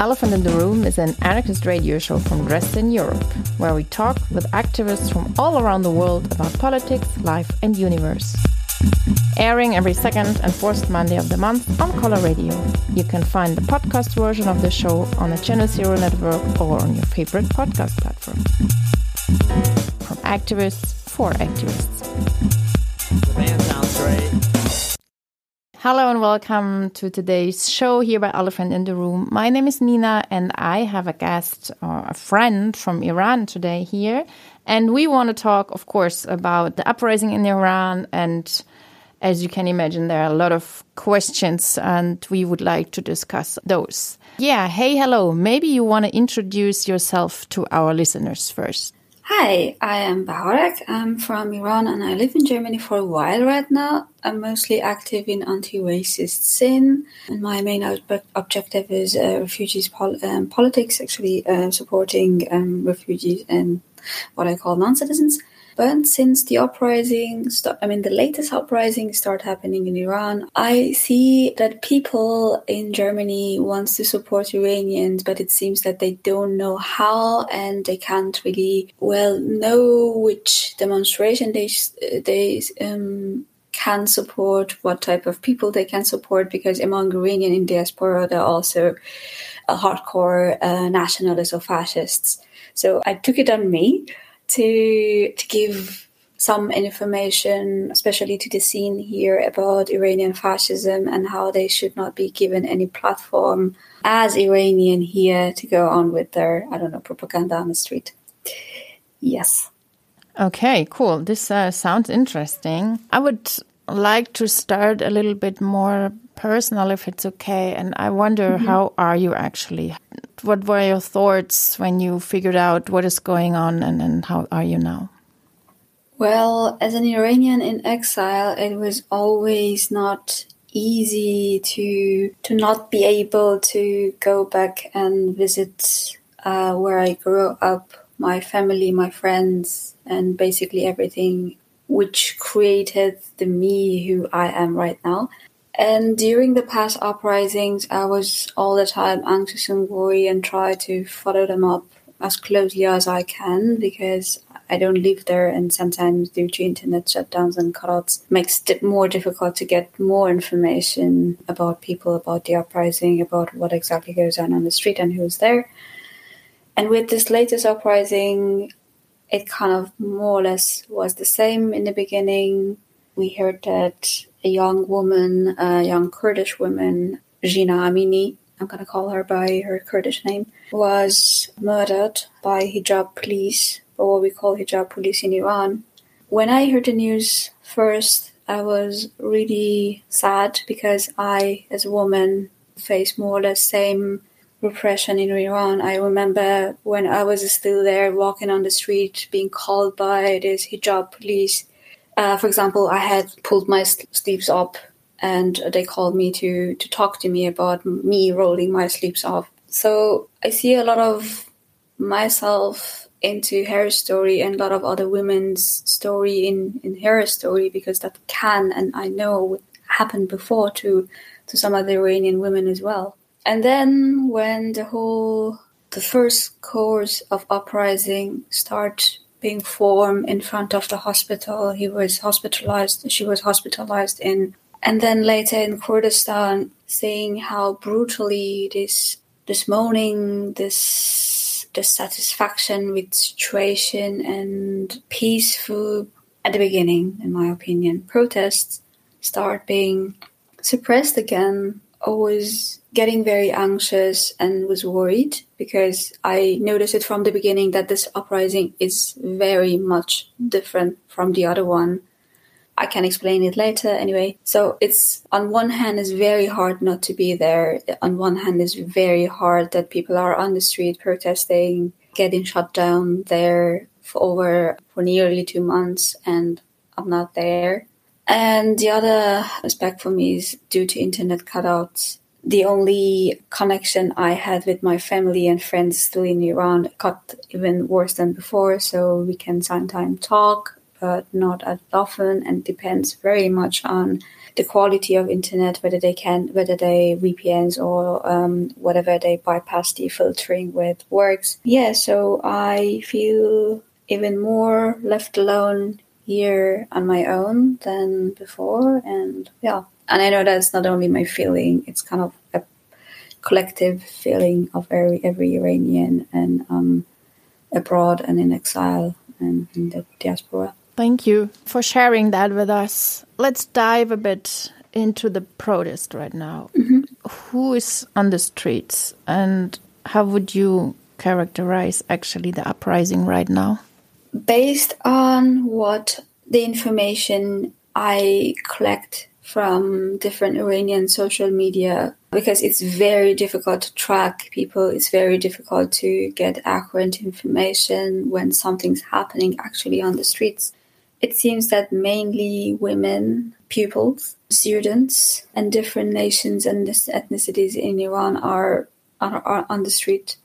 Elephant in the Room is an anarchist radio show from Dresden, Europe, where we talk with activists from all around the world about politics, life, and universe. Airing every second and fourth Monday of the month on Color Radio. You can find the podcast version of the show on the Channel Zero network or on your favorite podcast platform. From activists for activists. Hello and welcome to today's show here by Elephant in the Room. My name is Nina and I have a guest or a friend from Iran today here. And we want to talk, of course, about the uprising in Iran. And as you can imagine, there are a lot of questions and we would like to discuss those. Yeah, hey, hello. Maybe you want to introduce yourself to our listeners first. Hi, I am Baharak. I'm from Iran and I live in Germany for a while right now. I'm mostly active in anti-racist sin, and my main ob- objective is uh, refugees pol- um, politics, actually uh, supporting um, refugees and what I call non-citizens. But since the uprising, st- I mean, the latest uprising start happening in Iran, I see that people in Germany wants to support Iranians, but it seems that they don't know how and they can't really well know which demonstration they they um, can support, what type of people they can support, because among Iranian in diaspora, there are also hardcore uh, nationalists or fascists. So I took it on me to to give some information, especially to the scene here about Iranian fascism and how they should not be given any platform as Iranian here to go on with their I don't know propaganda on the street. Yes. Okay, cool. This uh, sounds interesting. I would like to start a little bit more personal if it's okay and i wonder mm -hmm. how are you actually what were your thoughts when you figured out what is going on and, and how are you now well as an iranian in exile it was always not easy to to not be able to go back and visit uh, where i grew up my family my friends and basically everything which created the me who I am right now. And during the past uprisings, I was all the time anxious and worried and try to follow them up as closely as I can because I don't live there and sometimes due to internet shutdowns and cutouts makes it more difficult to get more information about people, about the uprising, about what exactly goes on on the street and who's there. And with this latest uprising, it kind of more or less was the same in the beginning. We heard that a young woman, a young Kurdish woman, Jina Amini, I'm going to call her by her Kurdish name, was murdered by hijab police, or what we call hijab police in Iran. When I heard the news first, I was really sad because I, as a woman, face more or less same repression in Iran. I remember when I was still there walking on the street being called by this hijab police. Uh, for example, I had pulled my sleeves up and they called me to, to talk to me about me rolling my sleeves off. So I see a lot of myself into her story and a lot of other women's story in, in her story because that can and I know happened before to to some other Iranian women as well. And then when the whole the first course of uprising start being formed in front of the hospital, he was hospitalized. She was hospitalized in, and then later in Kurdistan, seeing how brutally this this moaning, this dissatisfaction with situation and peaceful at the beginning, in my opinion, protests start being suppressed again. Always getting very anxious and was worried because I noticed it from the beginning that this uprising is very much different from the other one. I can explain it later anyway. So it's on one hand it's very hard not to be there. On one hand it's very hard that people are on the street protesting, getting shut down there for over for nearly two months and I'm not there. And the other aspect for me is due to internet cutouts the only connection I had with my family and friends still in Iran got even worse than before. So we can sometimes talk, but not as often, and depends very much on the quality of internet, whether they can, whether they VPNs or um, whatever they bypass the filtering with works. Yeah, so I feel even more left alone here on my own than before, and yeah, and I know that's not only my feeling; it's kind of a collective feeling of every every Iranian and um, abroad and in exile and in the diaspora. Thank you for sharing that with us. Let's dive a bit into the protest right now. Mm-hmm. Who is on the streets and how would you characterize actually the uprising right now? Based on what the information I collect from different Iranian social media, because it's very difficult to track people, it's very difficult to get accurate information when something's happening actually on the streets. It seems that mainly women, pupils, students, and different nations and ethnicities in Iran are, are, are on the street.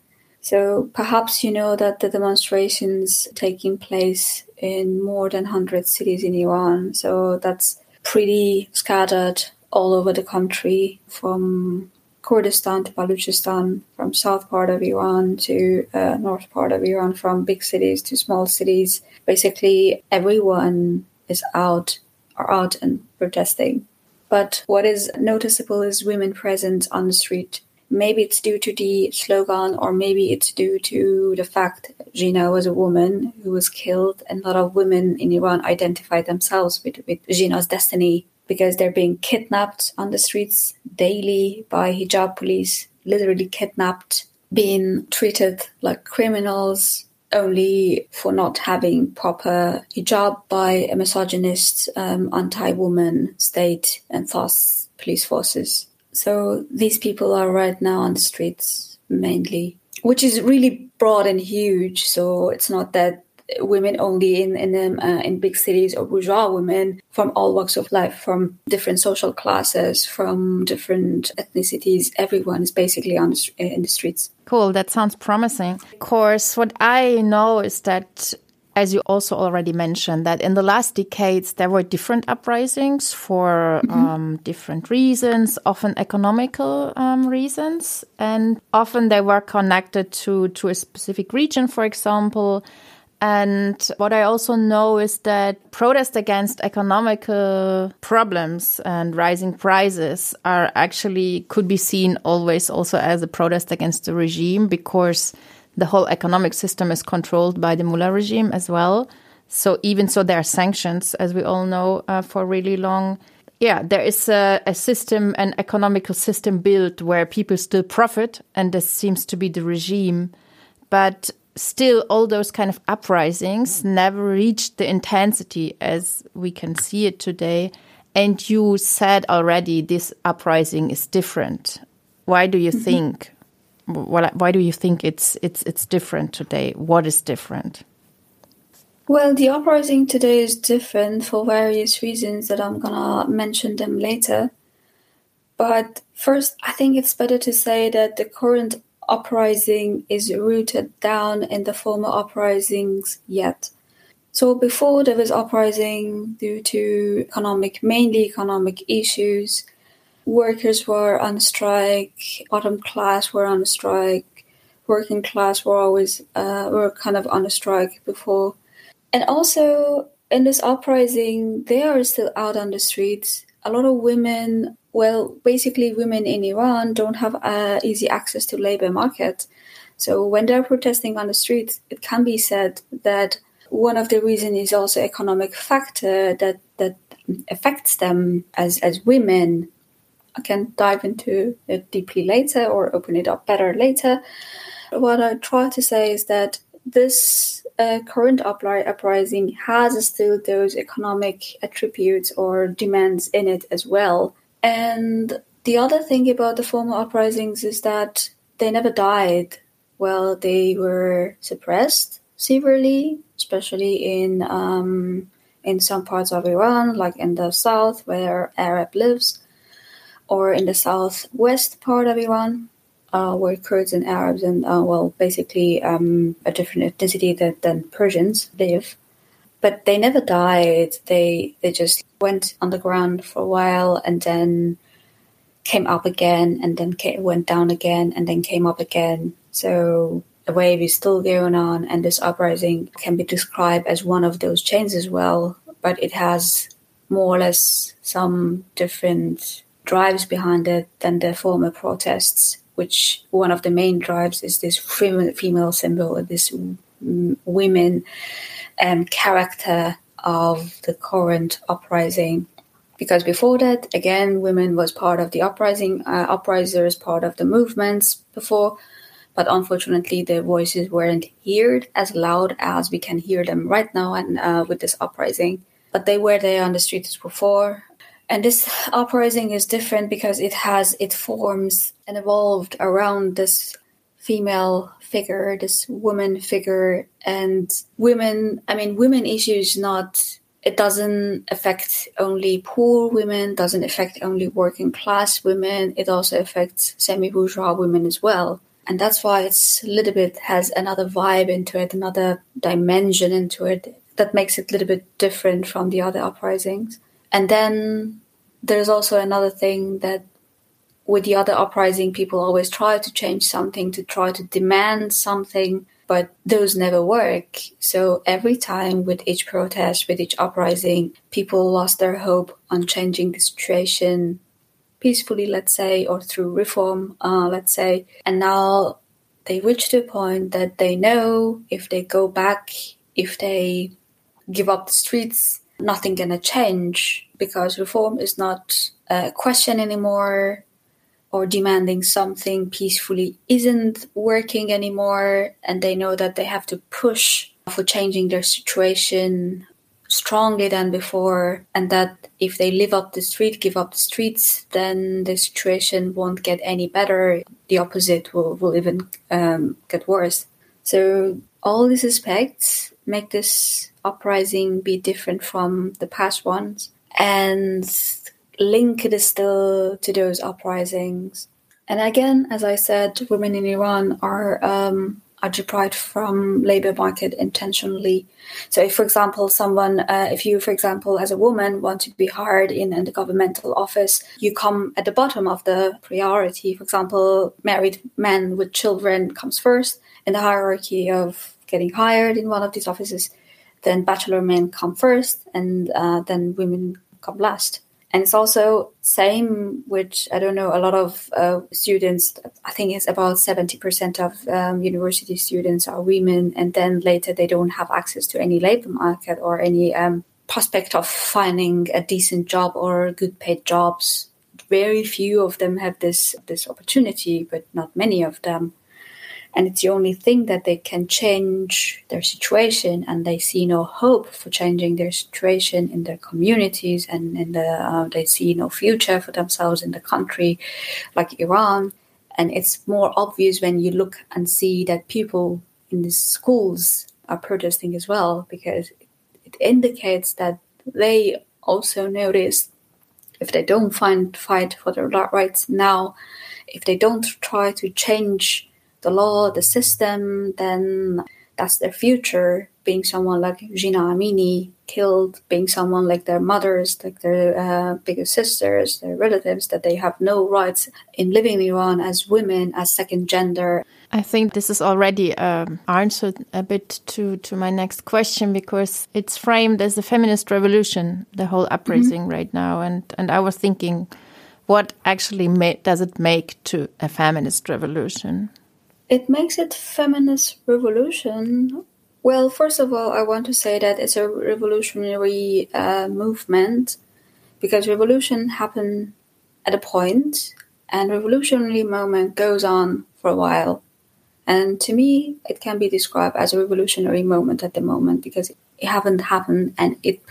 So perhaps you know that the demonstrations taking place in more than 100 cities in Iran. So that's pretty scattered all over the country from Kurdistan to Baluchistan, from south part of Iran to uh, north part of Iran, from big cities to small cities. Basically, everyone is out or out and protesting. But what is noticeable is women present on the street. Maybe it's due to the slogan, or maybe it's due to the fact Jina was a woman who was killed, and a lot of women in Iran identify themselves with, with Jina's destiny because they're being kidnapped on the streets daily by hijab police, literally kidnapped, being treated like criminals only for not having proper hijab by a misogynist, um, anti-woman state and thus police forces. So these people are right now on the streets mainly, which is really broad and huge. So it's not that women only in in um, uh, in big cities or bourgeois women from all walks of life, from different social classes, from different ethnicities. Everyone is basically on the, in the streets. Cool. That sounds promising. Of course, what I know is that as you also already mentioned, that in the last decades there were different uprisings for mm-hmm. um, different reasons, often economical um, reasons, and often they were connected to to a specific region, for example. And what I also know is that protest against economical problems and rising prices are actually could be seen always also as a protest against the regime because the whole economic system is controlled by the mullah regime as well. So even so, there are sanctions, as we all know, uh, for really long. Yeah, there is a, a, system, an economical system built where people still profit, and this seems to be the regime. But still, all those kind of uprisings never reached the intensity as we can see it today. And you said already this uprising is different. Why do you mm -hmm. think why do you think it's it's it's different today? What is different? Well, the uprising today is different for various reasons that I'm gonna mention them later. But first, I think it's better to say that the current uprising is rooted down in the former uprisings yet. So before there was uprising due to economic, mainly economic issues, workers were on strike, bottom class were on strike, working class were always uh, were kind of on a strike before, and also in this uprising, they are still out on the streets. A lot of women, well, basically women in Iran don't have uh, easy access to labor market. So when they're protesting on the streets, it can be said that one of the reasons is also economic factor that that affects them as as women I can dive into it deeply later or open it up better later. What I try to say is that this uh, current uprising has still those economic attributes or demands in it as well. And the other thing about the former uprisings is that they never died. Well, they were suppressed severely, especially in um, in some parts of Iran, like in the south where Arab lives or in the southwest part of Iran, uh, where Kurds and Arabs and uh, well, basically um, a different ethnicity that, than Persians live. but they never died. They they just went underground for a while and then came up again and then came, went down again and then came up again. So the wave is still going on, and this uprising can be described as one of those chains as well. But it has more or less some different drives behind it than the former protests, which one of the main drives is this female symbol, this women um, character of the current uprising. Because before that, again, women was part of the uprising, uh, uprisers, part of the movements before, but unfortunately, their voices weren't heard as loud as we can hear them right now and uh, with this uprising. But they were there on the streets before, and this uprising is different because it has it forms and evolved around this female figure, this woman figure, and women. I mean, women issues not. It doesn't affect only poor women, doesn't affect only working class women. It also affects semi bourgeois women as well. And that's why it's a little bit has another vibe into it, another dimension into it that makes it a little bit different from the other uprisings. And then there's also another thing that with the other uprising, people always try to change something, to try to demand something, but those never work. So every time with each protest, with each uprising, people lost their hope on changing the situation peacefully, let's say, or through reform, uh, let's say. And now they reach a point that they know if they go back, if they give up the streets, nothing gonna change because reform is not a question anymore or demanding something peacefully isn't working anymore and they know that they have to push for changing their situation strongly than before and that if they live up the street give up the streets then the situation won't get any better. The opposite will, will even um, get worse. So all these aspects make this uprising be different from the past ones and link it still to those uprisings. And again, as I said, women in Iran are um, are deprived from labor market intentionally. So, if, for example, someone, uh, if you, for example, as a woman, want to be hired in, the governmental office, you come at the bottom of the priority. For example, married men with children comes first in the hierarchy of getting hired in one of these offices. Then bachelor men come first, and uh, then women last and it's also same which i don't know a lot of uh, students. I think it's about 70% of um, university students are women and then later they don't have access to any labor market or any um, prospect of finding a decent job or good paid jobs. Very few of them have this this opportunity but not many of them and it's the only thing that they can change their situation and they see no hope for changing their situation in their communities and in the uh, they see no future for themselves in the country like iran. And it's more obvious when you look and see that people in the schools are protesting as well because it indicates that they also notice if they don't find fight for their rights now if they don't try to change the law, the system, then that's their future. Being someone like Jina Amini killed, being someone like their mothers, like their uh, bigger sisters, their relatives, that they have no rights in living in Iran as women, as second gender. I think this is already um, answered a bit to, to my next question because it's framed as a feminist revolution, the whole uprising mm -hmm. right now. And, and I was thinking, what actually does it make to a feminist revolution? It makes it feminist revolution. Well, first of all, I want to say that it's a revolutionary uh, movement because revolution happen at a point and revolutionary moment goes on for a while. And to me, it can be described as a revolutionary moment at the moment because it haven't happened and it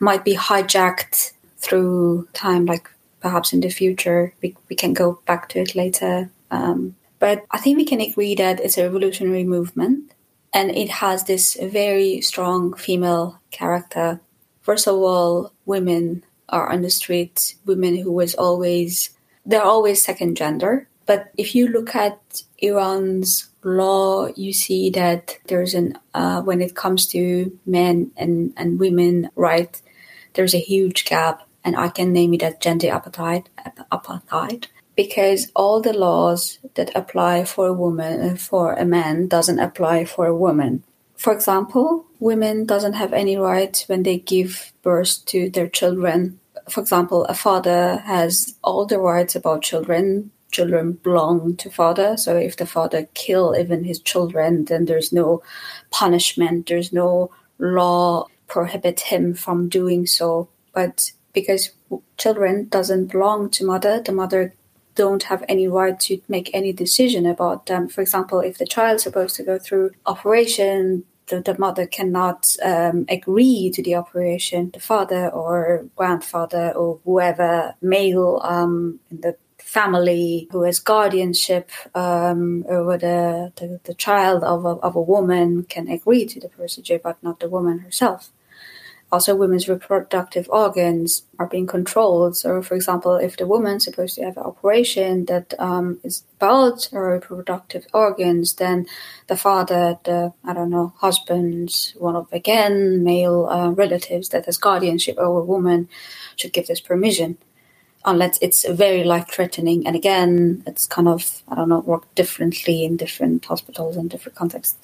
might be hijacked through time, like perhaps in the future. We, we can go back to it later. Um, but I think we can agree that it's a revolutionary movement and it has this very strong female character. First of all, women are on the street, women who was always, they're always second gender. But if you look at Iran's law, you see that there's an uh, when it comes to men and and women right, there's a huge gap, and I can name it as gender apartheid. Apartheid. Because all the laws that apply for a woman for a man doesn't apply for a woman. For example, women doesn't have any rights when they give birth to their children. For example, a father has all the rights about children children belong to father. So if the father kill even his children, then there's no punishment. There's no law prohibit him from doing so. But because children doesn't belong to mother, the mother don't have any right to make any decision about them. For example, if the child's supposed to go through operation, the, the mother cannot um, agree to the operation. The father or grandfather or whoever male um, in the family who has guardianship um, over the, the, the, child of a, of a woman can agree to the procedure, but not the woman herself. Also, women's reproductive organs are being controlled. So, for example, if the woman's supposed to have an operation that um, is about her reproductive organs, then the father, the I don't know, husband, one of again male uh, relatives that has guardianship over a woman, should give this permission unless it's very life threatening. And again, it's kind of, I don't know, work differently in different hospitals and different contexts.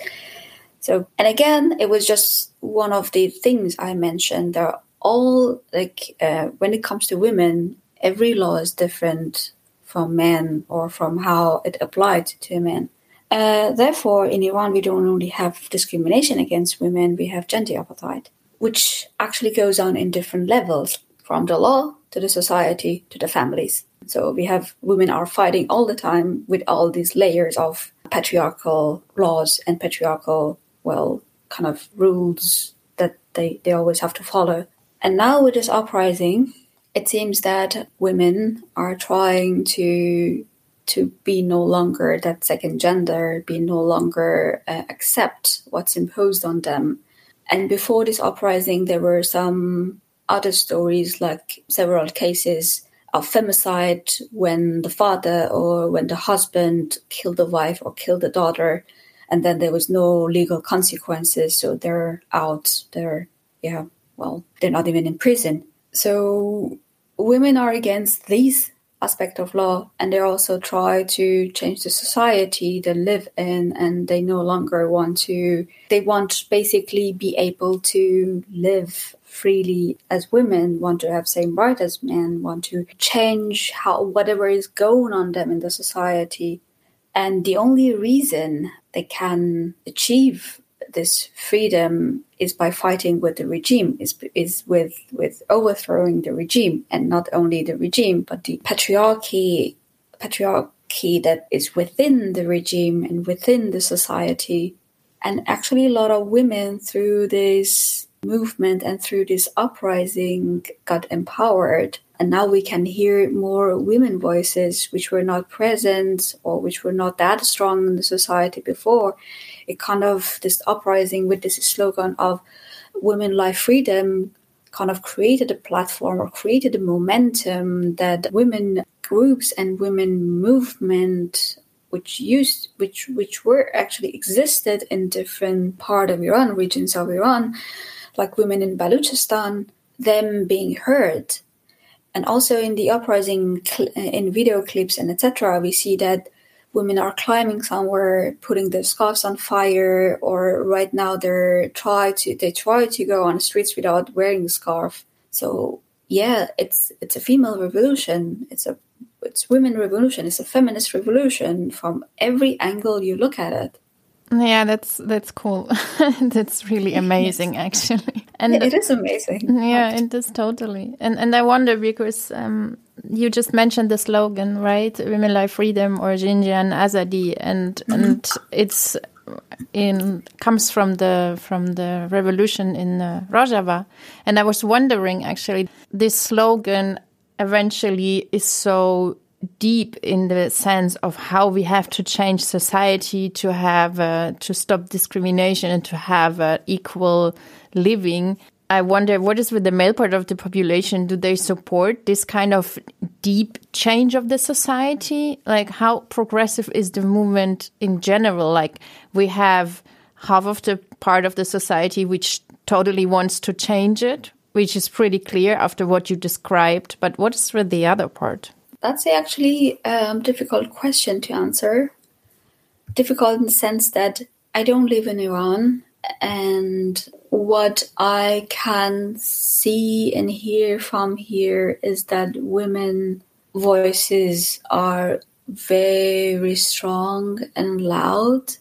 So, and again, it was just one of the things I mentioned. They're all like, uh, when it comes to women, every law is different from men or from how it applied to men. Uh, therefore, in Iran, we don't only have discrimination against women, we have gender apartheid, which actually goes on in different levels from the law to the society to the families. So we have women are fighting all the time with all these layers of patriarchal laws and patriarchal, well, kind of rules that they, they always have to follow. And now with this uprising, it seems that women are trying to to be no longer that second gender, be no longer uh, accept what's imposed on them. And before this uprising, there were some other stories, like several cases of femicide when the father or when the husband killed the wife or killed the daughter, and then there was no legal consequences, so they're out. They're yeah, well, they're not even in prison. So women are against these aspect of law and they also try to change the society they live in and they no longer want to they want basically be able to live freely as women, want to have same right as men, want to change how whatever is going on them in the society. And the only reason they can achieve this freedom is by fighting with the regime, is, is with, with overthrowing the regime, and not only the regime, but the patriarchy, patriarchy that is within the regime and within the society. And actually, a lot of women through this movement and through this uprising got empowered. And now we can hear more women voices which were not present or which were not that strong in the society before. It kind of, this uprising with this slogan of women life freedom kind of created a platform or created a momentum that women groups and women movement which used which which were actually existed in different part of Iran regions of Iran like women in Baluchistan, them being heard. And also in the uprising, uh, in video clips and etc., we see that women are climbing somewhere, putting their scarves on fire, or right now they're try to they try to go on the streets without wearing a scarf. So yeah, it's it's a female revolution. It's a it's women revolution. It's a feminist revolution from every angle you look at it. Yeah, that's that's cool. that's really amazing, yes. actually. And yeah, it is amazing. Yeah, it is totally. And and I wonder because um, you just mentioned the slogan, right? Women Life Freedom or Jinjiyan Azadi, and mm -hmm. and it's in comes from the from the revolution in uh, Rojava. And I was wondering, actually, this slogan eventually is so deep in the sense of how we have to change society to have uh, to stop discrimination and to have uh, equal living I wonder what is with the male part of the population? Do they support this kind of deep change of the society? Like, how progressive is the movement in general? Like, we have half of the part of the society which totally wants to change it, which is pretty clear after what you described. But what is with the other part? That's actually a difficult question to answer. Difficult in the sense that I don't live in Iran and what I can see and hear from here is that women voices are very strong and loud.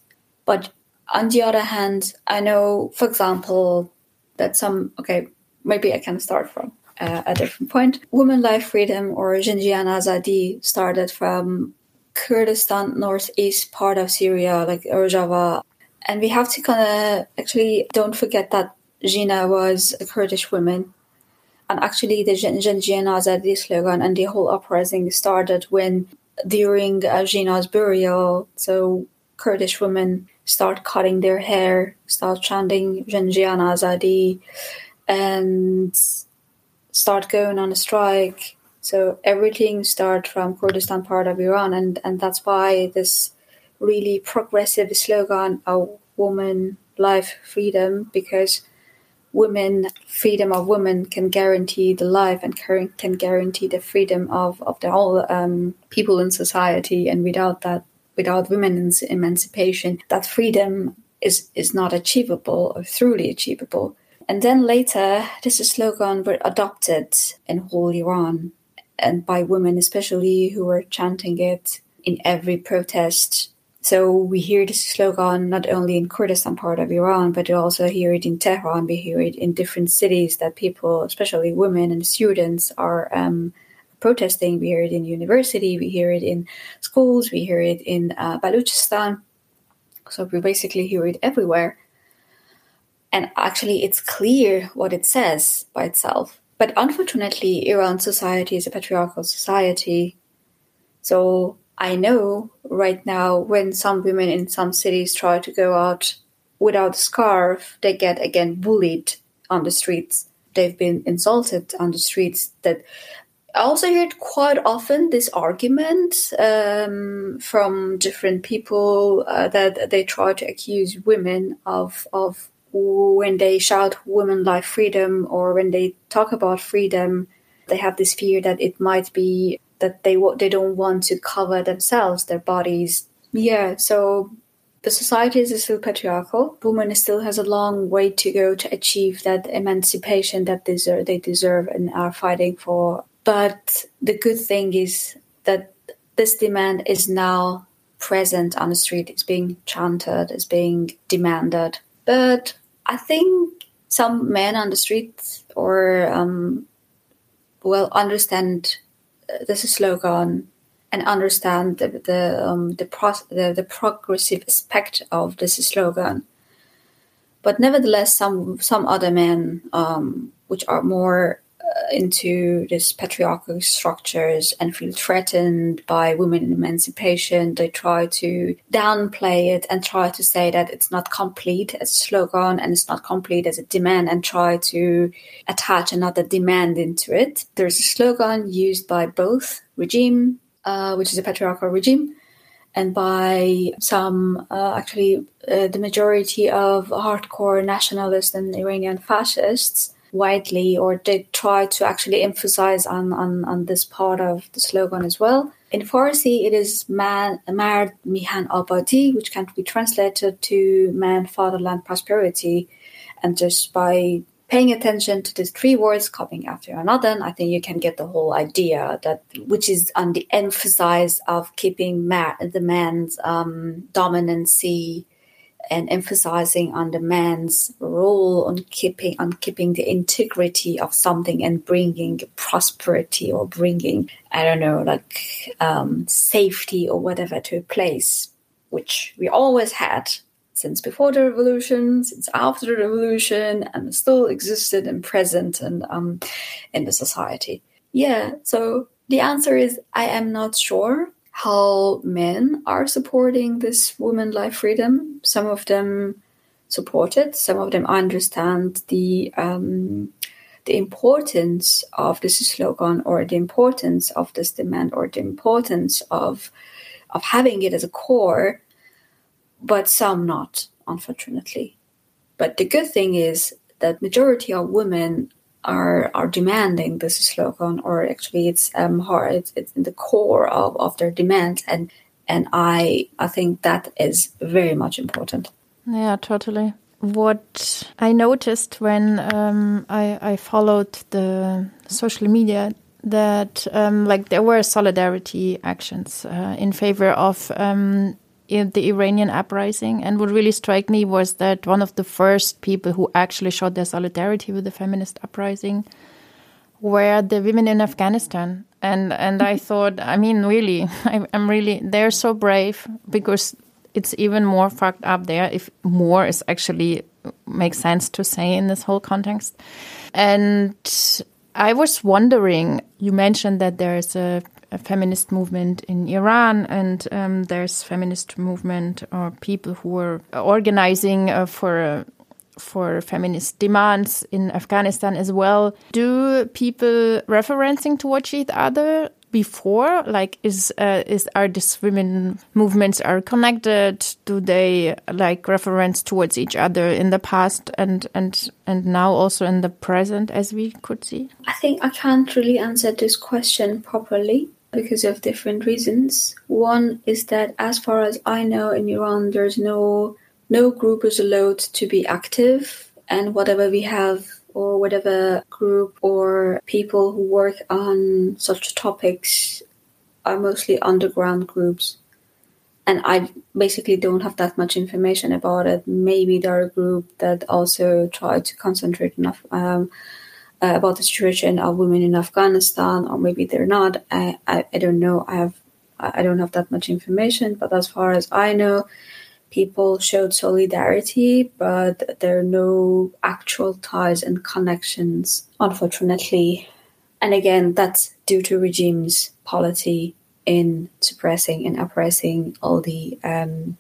But on the other hand, I know, for example, that some, okay, maybe I can start from uh, a different point. Women Life Freedom or Jinjiyan Azadi started from Kurdistan, northeast part of Syria, like Rojava and we have to kind of actually don't forget that Jina was a Kurdish woman. And actually, the Jinjiyan Azadi slogan and the whole uprising started when, during uh, Jina's burial, so Kurdish women start cutting their hair, start chanting Jinjiyan Azadi, and start going on a strike. So everything start from Kurdistan part of Iran, and, and that's why this really progressive slogan of woman, life, freedom, because women, freedom of women can guarantee the life and can guarantee the freedom of, of the whole um, people in society. And without that, without women's emancipation, that freedom is, is not achievable or truly achievable. And then later, this slogan were adopted in whole Iran and by women, especially who were chanting it in every protest so we hear this slogan not only in Kurdistan part of Iran, but we also hear it in Tehran. We hear it in different cities that people, especially women and students, are um, protesting. We hear it in university. We hear it in schools. We hear it in uh, Balochistan. So we basically hear it everywhere. And actually, it's clear what it says by itself. But unfortunately, Iran society is a patriarchal society. So I know right now when some women in some cities try to go out without a scarf, they get again bullied on the streets. They've been insulted on the streets. That I also hear quite often this argument um, from different people uh, that they try to accuse women of of when they shout "women life freedom" or when they talk about freedom, they have this fear that it might be that they they don't want to cover themselves, their bodies. Yeah, so the society is still patriarchal. Women still has a long way to go to achieve that emancipation that deserve, they deserve and are fighting for. But the good thing is that this demand is now present on the street. It's being chanted, it's being demanded. But I think some men on the street or um, well understand this slogan and understand the the um, the, pro- the, the progressive aspect of this slogan. But nevertheless, some some other men, um, which are more uh, into this patriarchal structures and feel threatened by women emancipation, they try to downplay it and try to say that it's not complete as a slogan and it's not complete as a demand and try to attach another demand into it. There's a slogan used by both regime, uh, which is a patriarchal regime, and by some, uh, actually, uh, the majority of hardcore nationalists and Iranian fascists widely or they try to actually emphasize on, on, on this part of the slogan as well. In Farsi, it is man, Mihan Abadi, which can be translated to man, fatherland, prosperity. And just by paying attention to these three words coming after another, I think you can get the whole idea that, which is on the emphasis of keeping the man's um, dominancy and emphasizing on the man's role on keeping on keeping the integrity of something and bringing prosperity or bringing I don't know like um, safety or whatever to a place, which we always had since before the revolution, since after the revolution, and still existed and present and um, in the society. Yeah, so the answer is I am not sure how men are supporting this women life freedom. Some of them support it. Some of them understand the um, the importance of this slogan or the importance of this demand or the importance of of having it as a core, but some not, unfortunately. But the good thing is that majority of women are are demanding this slogan, or actually it's um hard, it's, it's in the core of, of their demand, and and I I think that is very much important. Yeah, totally. What I noticed when um, I, I followed the social media that um, like there were solidarity actions uh, in favor of um, the Iranian uprising, and what really struck me was that one of the first people who actually showed their solidarity with the feminist uprising were the women in Afghanistan. And and I thought, I mean, really, I, I'm really they're so brave because it's even more fucked up there if more is actually makes sense to say in this whole context. And I was wondering, you mentioned that there is a, a feminist movement in Iran, and um, there's feminist movement or people who are organizing uh, for. Uh, for feminist demands in Afghanistan as well. Do people referencing towards each other before? Like, is uh, is are these women movements are connected? Do they like reference towards each other in the past and and and now also in the present, as we could see? I think I can't really answer this question properly because of different reasons. One is that, as far as I know, in Iran, there's no no group is allowed to be active, and whatever we have or whatever group or people who work on such topics are mostly underground groups. And I basically don't have that much information about it. Maybe there are a group that also try to concentrate enough um, uh, about the situation of women in Afghanistan, or maybe they're not. I, I, I don't know. I have I don't have that much information, but as far as I know, people showed solidarity, but there are no actual ties and connections, unfortunately. And again, that's due to regime's policy in suppressing and oppressing all the um,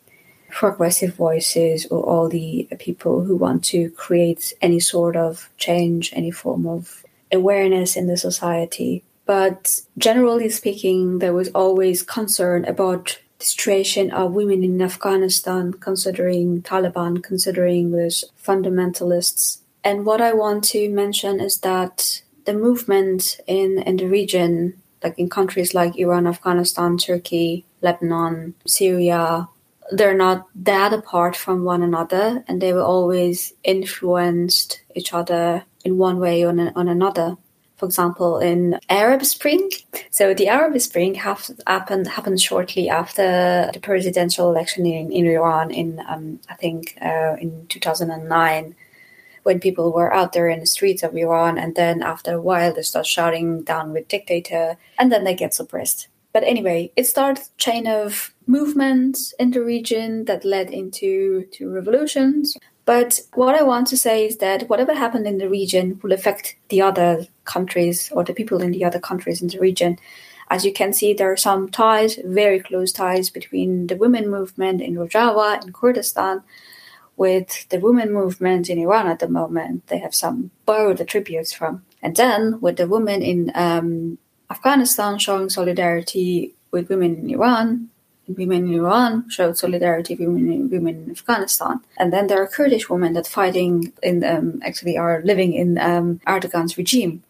progressive voices or all the people who want to create any sort of change, any form of awareness in the society. But generally speaking, there was always concern about the situation of women in Afghanistan, considering Taliban, considering those fundamentalists. And what I want to mention is that the movement in, in the region, like in countries like Iran, Afghanistan, Turkey, Lebanon, Syria, they're not that apart from one another and they were always influenced each other in one way or on another for example, in Arab Spring. So the Arab Spring happened happened shortly after the presidential election in, in Iran in um, I think uh, in 2009 when people were out there in the streets of Iran and then after a while they start shouting down with dictator and then they get suppressed. But anyway, it started a chain of movements in the region that led into to revolutions. But what I want to say is that whatever happened in the region will affect the other countries or the people in the other countries in the region. As you can see, there are some ties, very close ties between the women movement in Rojava in Kurdistan with the women movement in Iran at the moment. They have some borrowed attributes from. And then with the women in um, Afghanistan showing solidarity with women in Iran, women in Iran showed solidarity with women in, women in Afghanistan. And then there are Kurdish women that fighting in um, actually are living in um, Erdogan's regime.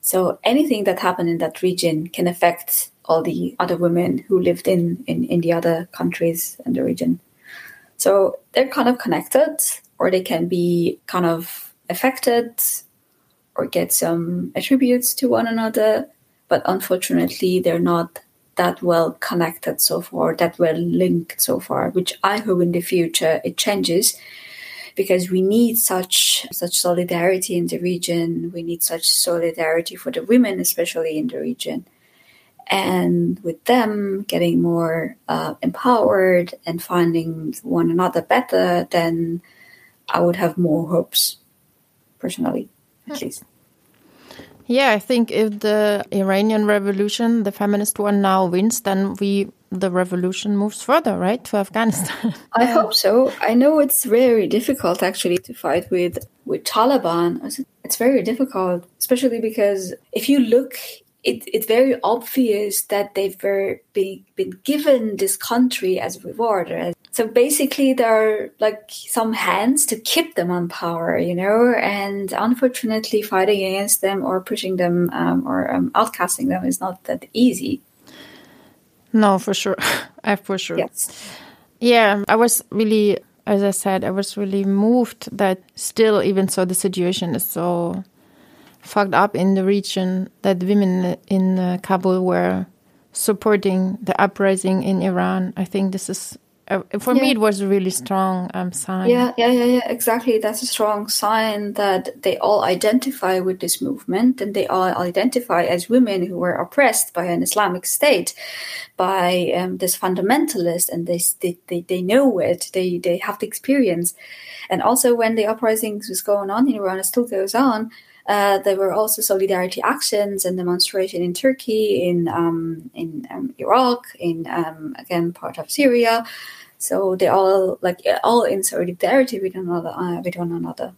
So anything that happened in that region can affect all the other women who lived in, in, in the other countries in the region. So they're kind of connected, or they can be kind of affected or get some attributes to one another. But unfortunately, they're not that well connected so far, that well linked so far, which I hope in the future it changes because we need such such solidarity in the region. We need such solidarity for the women, especially in the region. And with them getting more uh, empowered and finding one another better, then I would have more hopes, personally, at least. Yeah, I think if the Iranian revolution, the feminist one now wins, then we the revolution moves further, right, to Afghanistan. I hope so. I know it's very difficult actually to fight with with Taliban. It's very difficult, especially because if you look it, it's very obvious that they've been, been given this country as a reward. So basically, there are like some hands to keep them on power, you know, and unfortunately, fighting against them or pushing them um, or um, outcasting them is not that easy. No, for sure. I for sure. Yes. Yeah, I was really, as I said, I was really moved that still, even so, the situation is so fucked up in the region that women in uh, Kabul were supporting the uprising in Iran. I think this is uh, for yeah. me it was a really strong um, sign. Yeah, yeah, yeah, yeah. Exactly. That's a strong sign that they all identify with this movement and they all identify as women who were oppressed by an Islamic State, by um, this fundamentalist, and they, they they they know it. They they have the experience, and also when the uprisings was going on in Iran, it still goes on uh, there were also solidarity actions and demonstration in Turkey, in um, in um, Iraq, in um, again part of Syria. So they all like all in solidarity with another uh, with one another.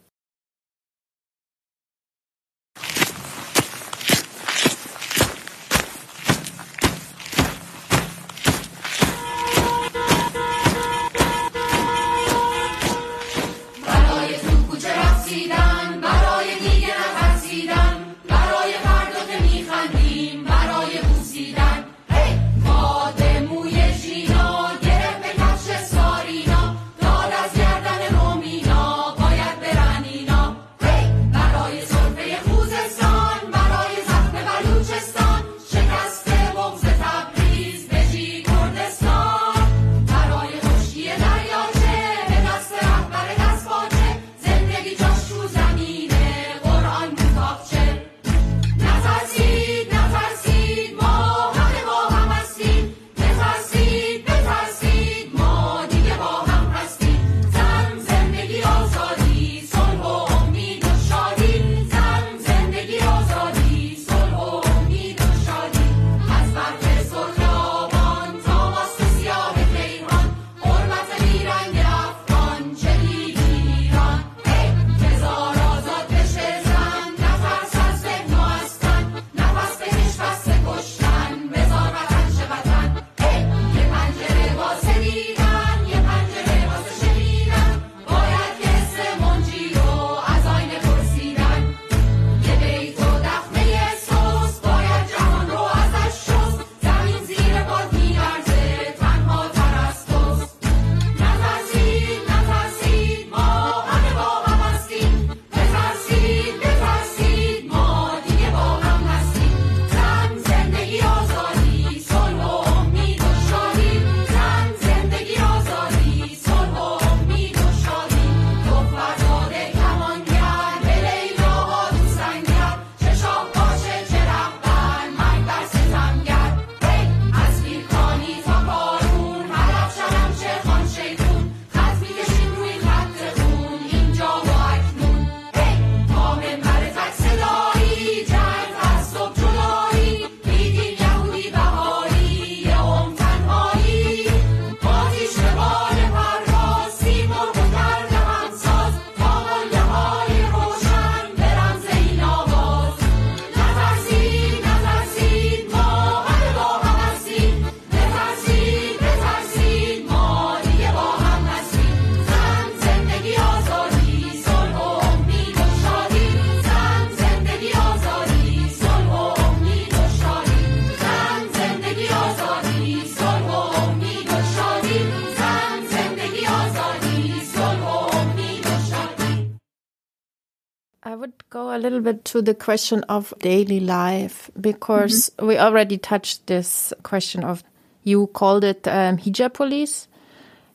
Little bit to the question of daily life because mm -hmm. we already touched this question of you called it um, hijab police.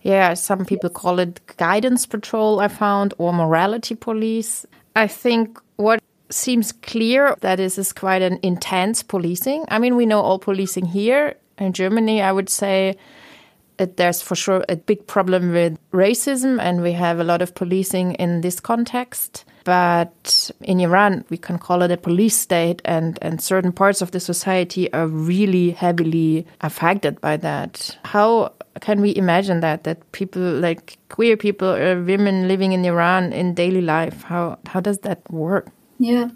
Yeah, some people yes. call it guidance patrol, I found, or morality police. I think what seems clear that this is quite an intense policing. I mean, we know all policing here in Germany, I would say. It, there's for sure a big problem with racism, and we have a lot of policing in this context. But in Iran, we can call it a police state, and, and certain parts of the society are really heavily affected by that. How can we imagine that that people like queer people or women living in Iran in daily life? How how does that work? Yeah.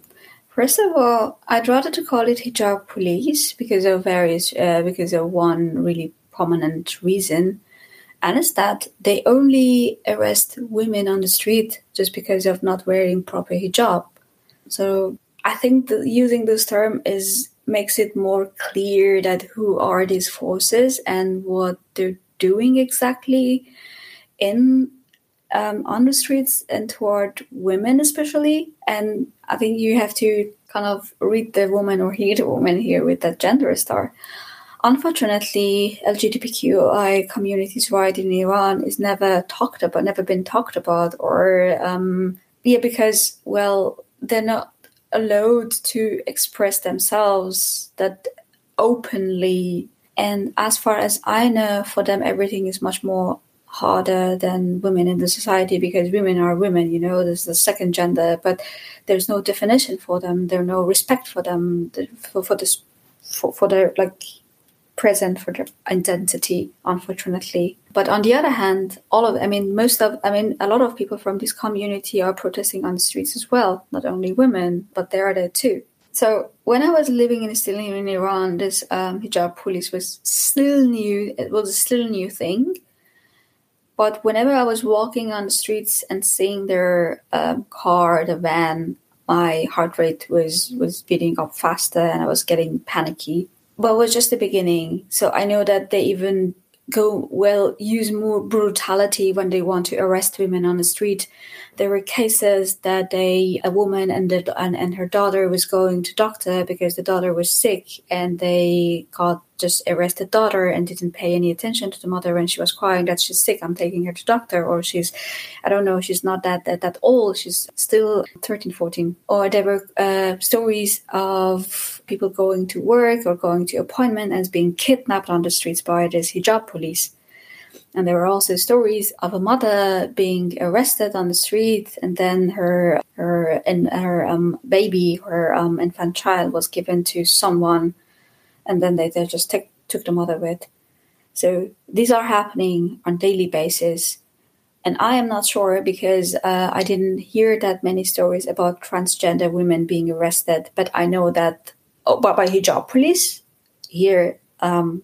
First of all, I'd rather to call it hijab police because of various uh, because of one really prominent reason that they only arrest women on the street just because of not wearing proper hijab. So I think that using this term is makes it more clear that who are these forces and what they're doing exactly in um, on the streets and toward women especially. And I think you have to kind of read the woman or hear the woman here with that gender star unfortunately, LGBTQI communities' right in Iran is never talked about, never been talked about, or um, yeah, because well, they're not allowed to express themselves that openly. And as far as I know, for them, everything is much more harder than women in the society because women are women, you know, there's the second gender, but there's no definition for them. There's no respect for them, for, for this, for, for their, like, present for their identity, unfortunately. But on the other hand, all of, I mean, most of, I mean, a lot of people from this community are protesting on the streets as well, not only women, but they are there too. So when I was living in still in Iran, this um, hijab police was still new. It was still a new thing. But whenever I was walking on the streets and seeing their um, car, the van, my heart rate was was beating up faster, and I was getting panicky but was just the beginning. So I know that they even go well use more brutality when they want to arrest women on the street there were cases that they a woman and, the, and and her daughter was going to doctor because the daughter was sick and they got just arrested daughter and didn't pay any attention to the mother when she was crying that she's sick i'm taking her to doctor or she's i don't know she's not that that, that old she's still 13 14 or there were uh, stories of people going to work or going to appointment and being kidnapped on the streets by this hijab police and there were also stories of a mother being arrested on the street, and then her her and her um, baby, her um, infant child, was given to someone, and then they, they just took took the mother with. So these are happening on daily basis, and I am not sure because uh, I didn't hear that many stories about transgender women being arrested, but I know that oh, by hijab police here. Um,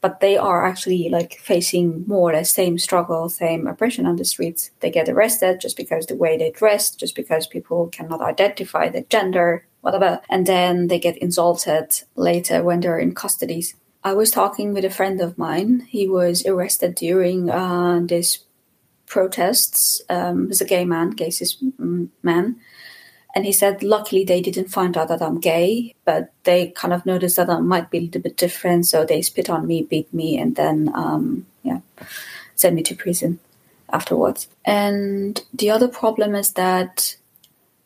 but they are actually like facing more or less same struggle, same oppression on the streets. They get arrested just because the way they dress, just because people cannot identify their gender, whatever, and then they get insulted later when they're in custody. I was talking with a friend of mine. He was arrested during uh, this protests. Um, was a gay man, gay cis man, and he said, luckily they didn't find out that I'm gay, but they kind of noticed that I might be a little bit different. So they spit on me, beat me, and then, um, yeah, sent me to prison afterwards. And the other problem is that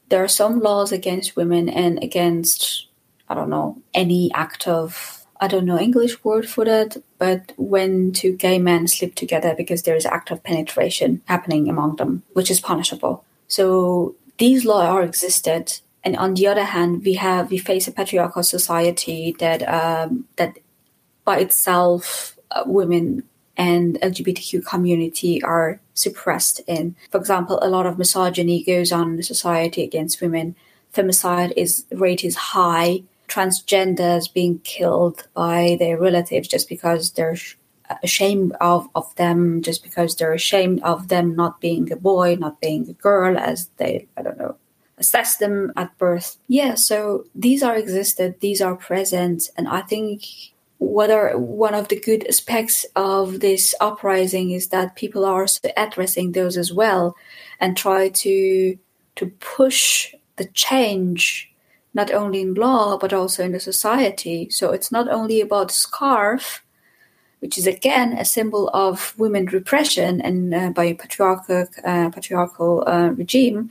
there are some laws against women and against, I don't know, any act of I don't know English word for that, but when two gay men sleep together because there is act of penetration happening among them, which is punishable. So these laws are existed, and on the other hand, we have we face a patriarchal society that um, that by itself uh, women and LGBTQ community are suppressed in. For example, a lot of misogyny goes on in society against women. Femicide is rate is high. Transgenders being killed by their relatives just because they're ashamed of, of them just because they're ashamed of them not being a boy, not being a girl, as they, I don't know, assess them at birth. Yeah, so these are existed, these are present, and I think what are one of the good aspects of this uprising is that people are addressing those as well and try to to push the change not only in law but also in the society so it's not only about scarf which is again a symbol of women repression and uh, by a patriarchal uh, patriarchal uh, regime.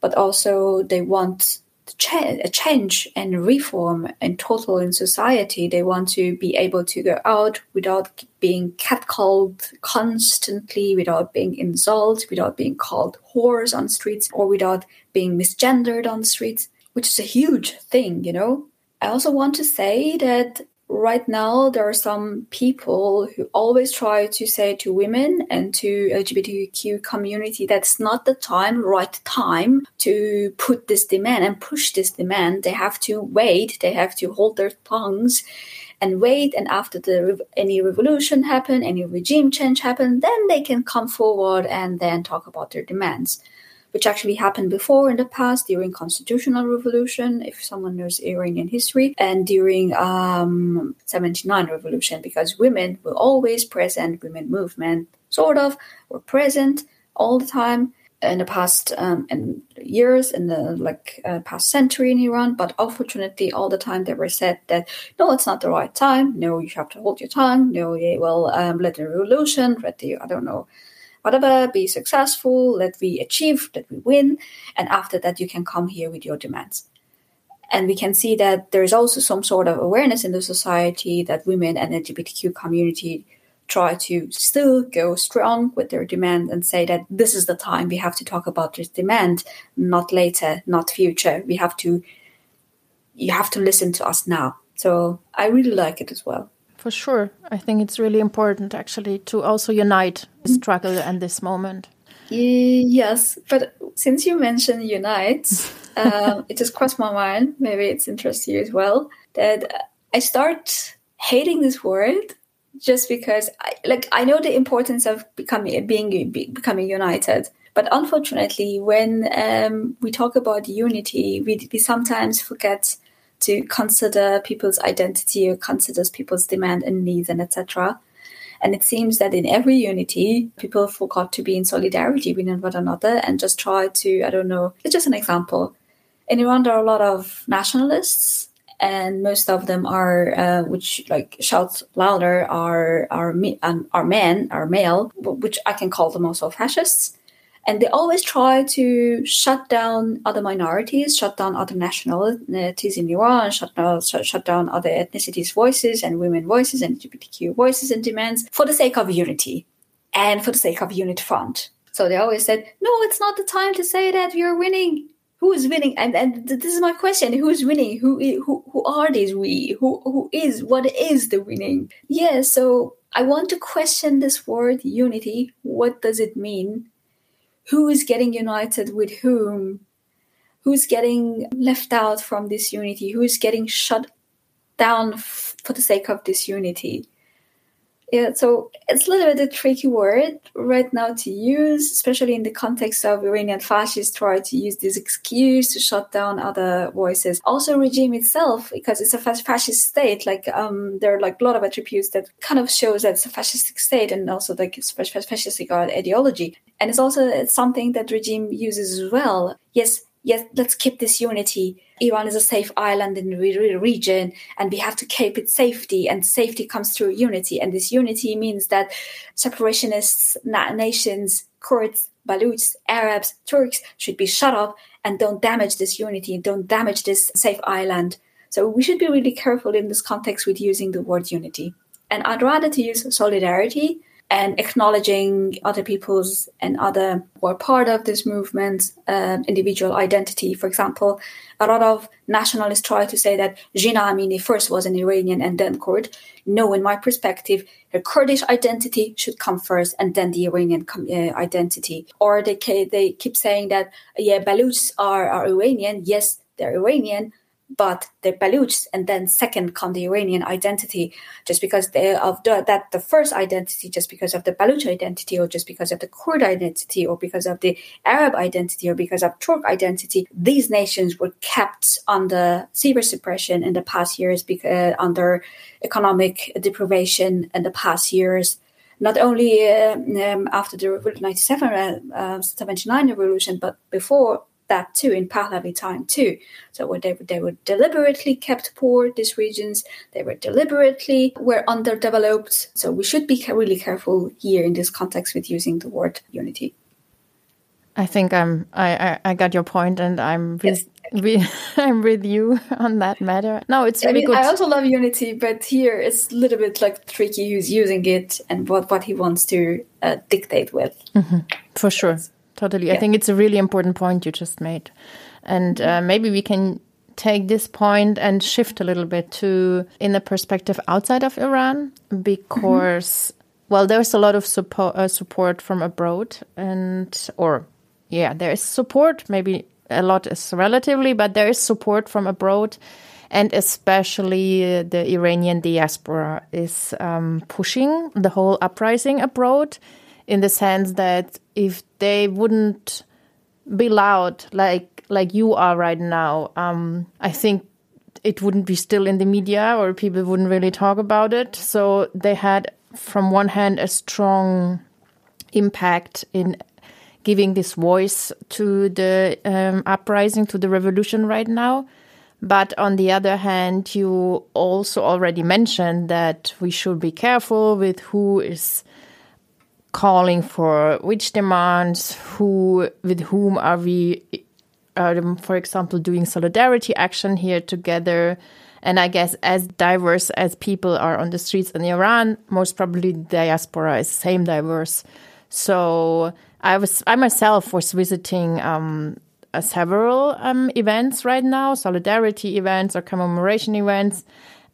But also they want cha- a change and reform and total in society. They want to be able to go out without being catcalled constantly, without being insulted, without being called whores on streets, or without being misgendered on streets, which is a huge thing, you know. I also want to say that right now there are some people who always try to say to women and to LGBTQ community that's not the time, right time to put this demand and push this demand. They have to wait. They have to hold their tongues and wait. And after the any revolution happen, any regime change happen, then they can come forward and then talk about their demands which actually happened before in the past during constitutional revolution, if someone knows Iranian history, and during um, 79 revolution, because women were always present, women movement sort of were present all the time in the past um, in years in the like uh, past century in Iran, but unfortunately, all the time they were said that no, it's not the right time. No, you have to hold your tongue. No, they will um, let the revolution, let the I don't know whatever, be successful, let we achieve, let we win, and after that you can come here with your demands. And we can see that there is also some sort of awareness in the society that women and LGBTQ community try to still go strong with their demand and say that this is the time we have to talk about this demand, not later, not future. We have to you have to listen to us now. So I really like it as well. For sure. I think it's really important actually to also unite the struggle and this moment. Yes, but since you mentioned unite, um, it just crossed my mind, maybe it's interests you as well, that I start hating this word just because I, like I know the importance of becoming being becoming united. But unfortunately, when um, we talk about unity, we, we sometimes forget to consider people's identity or considers people's demand and needs and etc. And it seems that in every unity, people forgot to be in solidarity with one another and just try to, I don't know, it's just an example. In Iran, there are a lot of nationalists, and most of them are, uh, which like shout louder, are are are men, are male, which I can call them also fascists and they always try to shut down other minorities, shut down other nationalities in Iran, shut down, shut down other ethnicities' voices and women voices and LGBTQ voices and demands for the sake of unity and for the sake of unit front. So they always said, no, it's not the time to say that are winning. Who is winning? And, and this is my question: Who is winning? Who who who are these we? Who who is? What is the winning? Yeah. So I want to question this word unity. What does it mean? Who is getting united with whom, who's getting left out from this unity, who is getting shut down f- for the sake of this unity yeah, so it's a little bit a tricky word right now to use, especially in the context of Iranian fascists try to use this excuse to shut down other voices. Also, regime itself, because it's a fascist state, like um, there are like a lot of attributes that kind of shows that it's a fascistic state and also like fascistic ideology. And it's also something that regime uses as well. Yes, yes, let's keep this unity. Iran is a safe island in the region, and we have to keep its safety. And safety comes through unity, and this unity means that separationist nations, Kurds, Baluchs, Arabs, Turks should be shut up and don't damage this unity, don't damage this safe island. So we should be really careful in this context with using the word unity. And I'd rather to use solidarity and acknowledging other people's and other who are part of this movement um, individual identity. For example, a lot of nationalists try to say that Jina Amini first was an Iranian and then Kurd. No, in my perspective, her Kurdish identity should come first and then the Iranian com- uh, identity. Or they, they keep saying that, yeah, Baluchs are, are Iranian. Yes, they're Iranian, but they're Baluchs, and then second come the Iranian identity, just because they of the, that the first identity, just because of the Baluch identity, or just because of the Kurd identity, or because of the Arab identity, or because of Turk identity. These nations were kept under severe suppression in the past years, because, uh, under economic deprivation in the past years. Not only uh, um, after the 97, uh, uh, 79 revolution, but before that too in Pahlavi time too. So they, they were deliberately kept poor, these regions, they were deliberately were underdeveloped. So we should be really careful here in this context with using the word unity. I think I'm I, I, I got your point and I'm really, yes. we, I'm with you on that matter. No, it's I really mean, good. I also love Unity, but here it's a little bit like tricky who's using it and what, what he wants to uh, dictate with. For sure. Totally. I think it's a really important point you just made. And uh, maybe we can take this point and shift a little bit to in a perspective outside of Iran because well there's a lot of support uh, support from abroad and or yeah there is support maybe a lot is relatively but there is support from abroad. And especially uh, the Iranian diaspora is um, pushing the whole uprising abroad in the sense that if they wouldn't be loud like like you are right now, um, I think it wouldn't be still in the media or people wouldn't really talk about it. So they had, from one hand, a strong impact in giving this voice to the um, uprising, to the revolution right now. But on the other hand, you also already mentioned that we should be careful with who is calling for which demands, who with whom are we, um, for example, doing solidarity action here together. And I guess as diverse as people are on the streets in Iran, most probably diaspora is same diverse. So I was I myself was visiting um, uh, several um, events right now, solidarity events or commemoration events.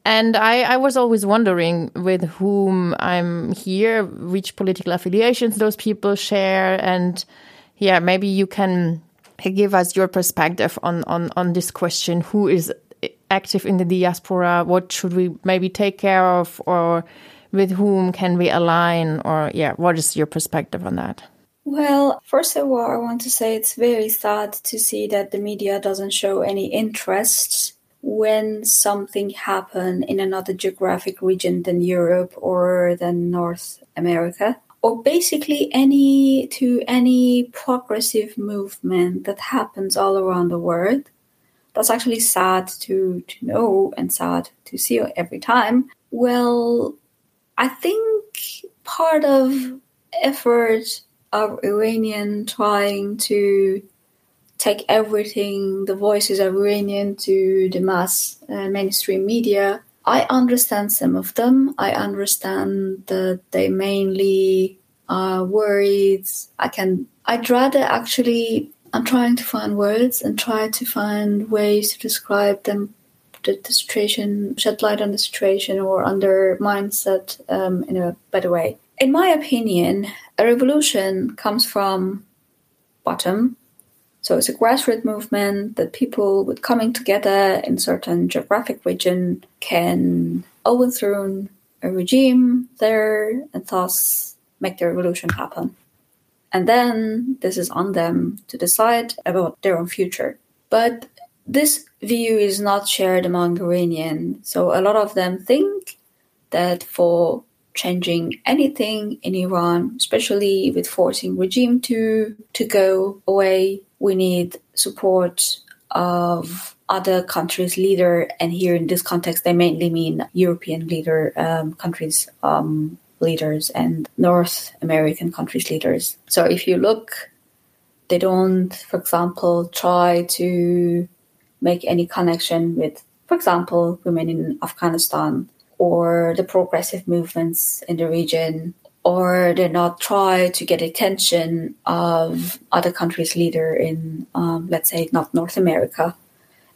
And I, I was always wondering with whom I'm here, which political affiliations those people share. And yeah, maybe you can give us your perspective on, on, on this question who is active in the diaspora? What should we maybe take care of? Or with whom can we align? Or yeah, what is your perspective on that? Well, first of all, I want to say it's very sad to see that the media doesn't show any interest when something happen in another geographic region than Europe or than North America or basically any to any progressive movement that happens all around the world that's actually sad to to know and sad to see every time. Well i think part of effort of iranian trying to take everything, the voices of Iranian to the mass uh, mainstream media. I understand some of them. I understand that they mainly are worried. I can, I'd rather actually, I'm trying to find words and try to find ways to describe them, the, the situation, shed light on the situation or on their mindset um, in a better way. In my opinion, a revolution comes from bottom so it's a grassroots movement that people with coming together in certain geographic region can overthrow a regime there and thus make the revolution happen. And then this is on them to decide about their own future. But this view is not shared among Iranian. So a lot of them think that for changing anything in Iran, especially with forcing regime to to go away, we need support of other countries' leader, and here in this context, they mainly mean European leader um, countries. Um, leaders and North American countries leaders. So if you look, they don't, for example, try to make any connection with, for example, women in Afghanistan or the progressive movements in the region or they not try to get attention of other countries' leader in, um, let's say, not North America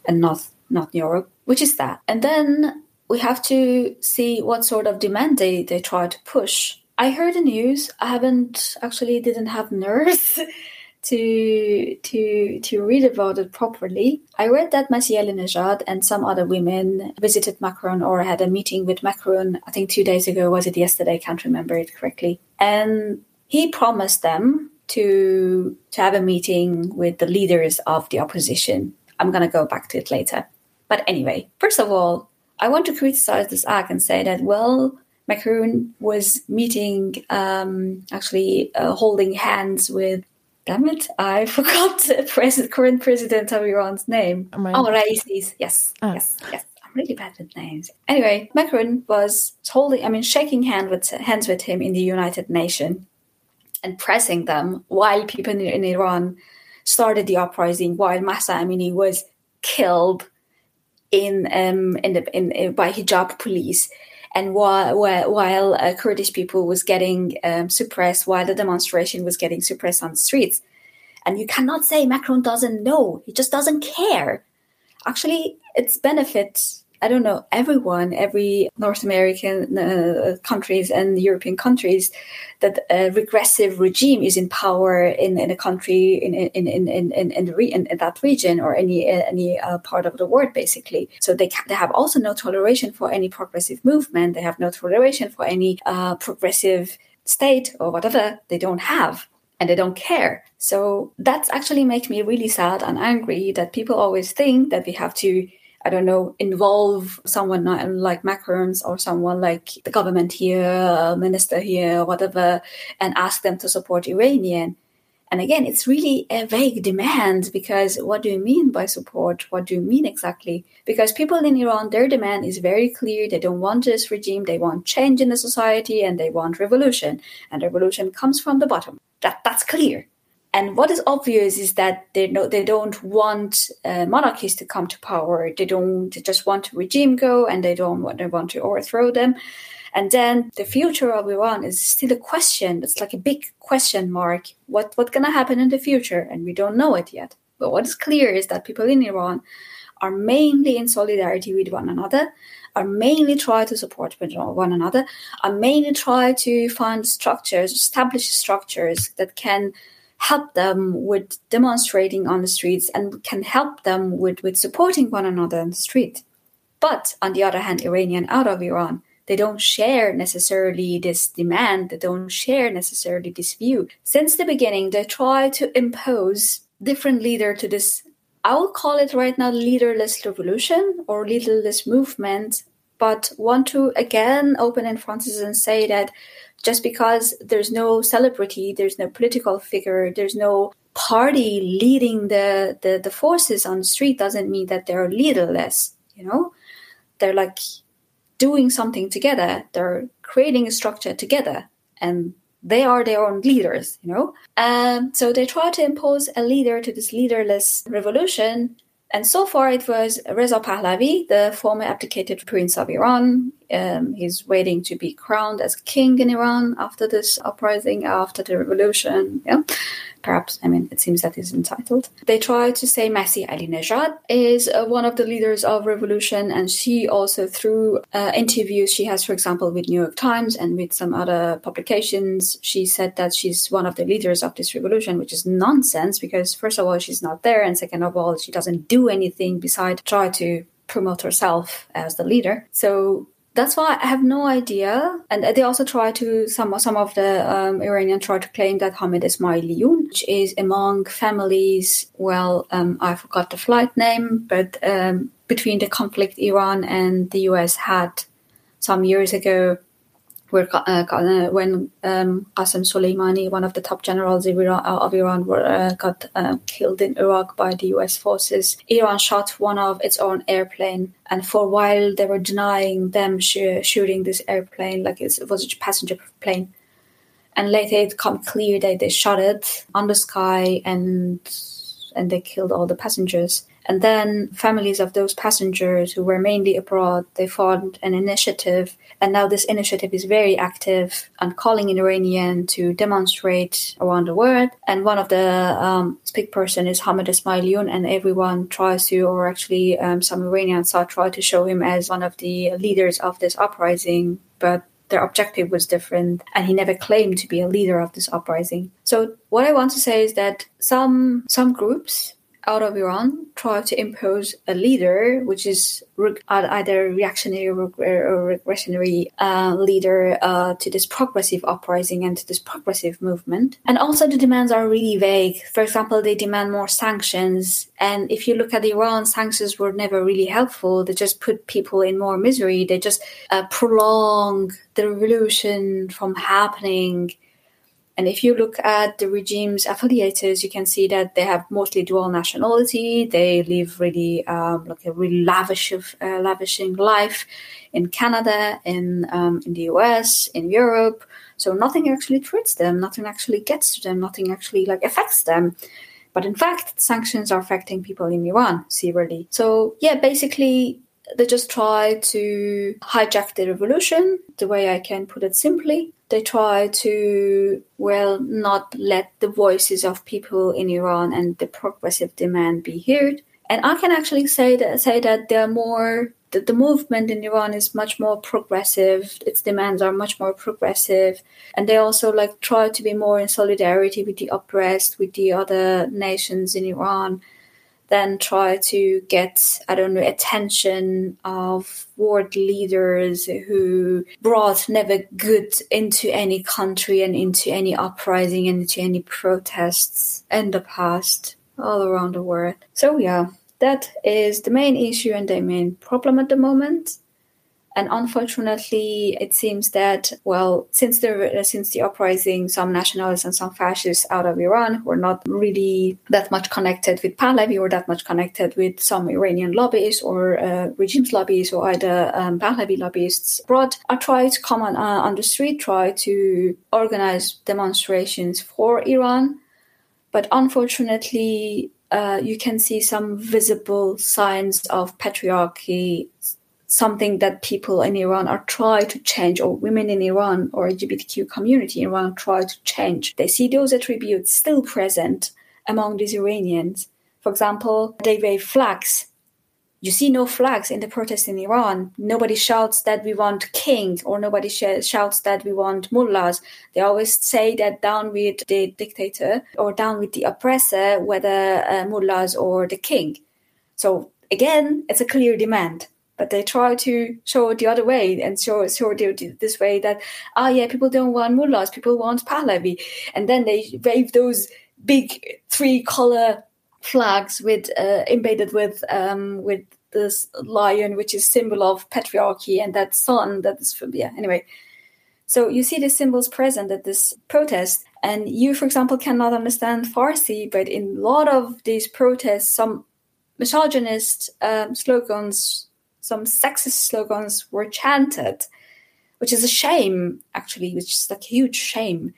and not not Europe, which is that. And then we have to see what sort of demand they, they try to push. I heard the news. I haven't actually didn't have nerves to to to read about it properly. I read that Masih Alinejad and some other women visited Macron or had a meeting with Macron. I think two days ago. Was it yesterday? I can't remember it correctly. And he promised them to to have a meeting with the leaders of the opposition. I'm gonna go back to it later. But anyway, first of all, I want to criticize this act and say that well. Macron was meeting, um, actually uh, holding hands with damn it, I forgot the pres- current president of Iran's name. Right. Oh, Raisi. Yes, Ah. yes, yes. I'm really bad with names. Anyway, Macron was holding, I mean, shaking hand with, hands with him in the United Nations and pressing them while people in, Iran started the uprising, while Mahsa Amini was killed in um, in, the, in, in by hijab police and while while, uh, Kurdish people was getting um, suppressed, while the demonstration was getting suppressed on the streets. And you cannot say Macron doesn't know; he just doesn't care. Actually, its benefits I don't know, everyone, every North American uh, countries and European countries, that a regressive regime is in power in, in a country in in in in in, in, the re- in, in that region or any any uh, part of the world, basically. So they they have also no toleration for any progressive movement. They have no toleration for any uh, progressive state or whatever. They don't have and they don't care. So that actually makes me really sad and angry that people always think that we have to I don't know, involve someone like Macron's or someone like the government here, minister here, whatever, and ask them to support Iranian. And again, it's really a vague demand because what do you mean by support? What do you mean exactly? Because people in Iran, their demand is very clear. They don't want this regime. They want change in the society and they want revolution. And revolution comes from the bottom. That, that's clear. And what is obvious is that they they don't want uh, monarchies to come to power. They don't they just want a regime go, and they don't want they want to overthrow them. And then the future of Iran is still a question. It's like a big question mark. What what's gonna happen in the future, and we don't know it yet. But what is clear is that people in Iran are mainly in solidarity with one another, are mainly try to support one another, are mainly try to find structures, establish structures that can help them with demonstrating on the streets and can help them with, with supporting one another on the street. But on the other hand, Iranian out of Iran, they don't share necessarily this demand, they don't share necessarily this view. Since the beginning, they try to impose different leader to this I will call it right now leaderless revolution or leaderless movement, but want to again open in fronts and say that just because there's no celebrity, there's no political figure, there's no party leading the, the, the forces on the street doesn't mean that they're leaderless, you know? They're like doing something together, they're creating a structure together, and they are their own leaders, you know? Um, so they try to impose a leader to this leaderless revolution and so far, it was Reza Pahlavi, the former abdicated prince of Iran. Um, he's waiting to be crowned as king in Iran after this uprising, after the revolution. Yeah perhaps, I mean, it seems that is entitled. They try to say Masih Alinejad is uh, one of the leaders of revolution, and she also, through uh, interviews she has, for example, with New York Times and with some other publications, she said that she's one of the leaders of this revolution, which is nonsense because, first of all, she's not there, and second of all, she doesn't do anything besides try to promote herself as the leader. So that's why I have no idea. And they also try to some some of the um, Iranian try to claim that Hamid Esmailion, which is among families. Well, um, I forgot the flight name, but um, between the conflict Iran and the US had some years ago where uh, uh, when um, Qasem Soleimani, one of the top generals of Iran, uh, of Iran were, uh, got killed in Iraq by the U.S. forces, Iran shot one of its own airplane, and for a while they were denying them sh- shooting this airplane, like it was a passenger plane. And later it became clear that they shot it on the sky and and they killed all the passengers. And then families of those passengers who were mainly abroad, they formed an initiative. And now this initiative is very active and calling in Iranian to demonstrate around the world. And one of the um, speak person is Hamid Esmailion, and everyone tries to, or actually um, some Iranians are try to show him as one of the leaders of this uprising. But their objective was different and he never claimed to be a leader of this uprising so what i want to say is that some some groups out of Iran try to impose a leader, which is either reactionary or regressionary uh, leader uh, to this progressive uprising and to this progressive movement. And also the demands are really vague. For example, they demand more sanctions. And if you look at the Iran, sanctions were never really helpful. They just put people in more misery. They just uh, prolong the revolution from happening and if you look at the regime's affiliates, you can see that they have mostly dual nationality. They live really um, like a really lavish, uh, lavishing life in Canada, in um, in the US, in Europe. So nothing actually treats them. Nothing actually gets to them. Nothing actually like affects them. But in fact, sanctions are affecting people in Iran severely. So, yeah, basically, they just try to hijack the revolution, the way I can put it simply. They try to, well, not let the voices of people in Iran and the progressive demand be heard. And I can actually say that say that they're more the, the movement in Iran is much more progressive. Its demands are much more progressive, and they also like try to be more in solidarity with the oppressed, with the other nations in Iran. Then try to get I don't know attention of world leaders who brought never good into any country and into any uprising and into any protests in the past all around the world. So yeah, that is the main issue and the main problem at the moment. And unfortunately, it seems that well, since the since the uprising, some nationalists and some fascists out of Iran were not really that much connected with Pahlavi or that much connected with some Iranian lobbyists or uh, regimes lobbyists or either um, Pahlavi lobbyists abroad, are trying to come on, uh, on the street, try to organize demonstrations for Iran. But unfortunately, uh, you can see some visible signs of patriarchy, something that people in Iran are trying to change, or women in Iran or LGBTQ community in Iran try to change. They see those attributes still present among these Iranians. For example, they wave flags you see no flags in the protests in Iran. Nobody shouts that we want king or nobody sh- shouts that we want mullahs. They always say that down with the dictator or down with the oppressor, whether uh, mullahs or the king. So again, it's a clear demand. But they try to show the other way and show, show it this way that, ah, oh, yeah, people don't want mullahs, people want Pahlavi. And then they wave those big three color flags with uh, embedded with um, with this lion, which is symbol of patriarchy, and that sun that is yeah. Anyway, so you see the symbols present at this protest, and you, for example, cannot understand Farsi, but in a lot of these protests, some misogynist um, slogans, some sexist slogans were chanted, which is a shame, actually, which is like a huge shame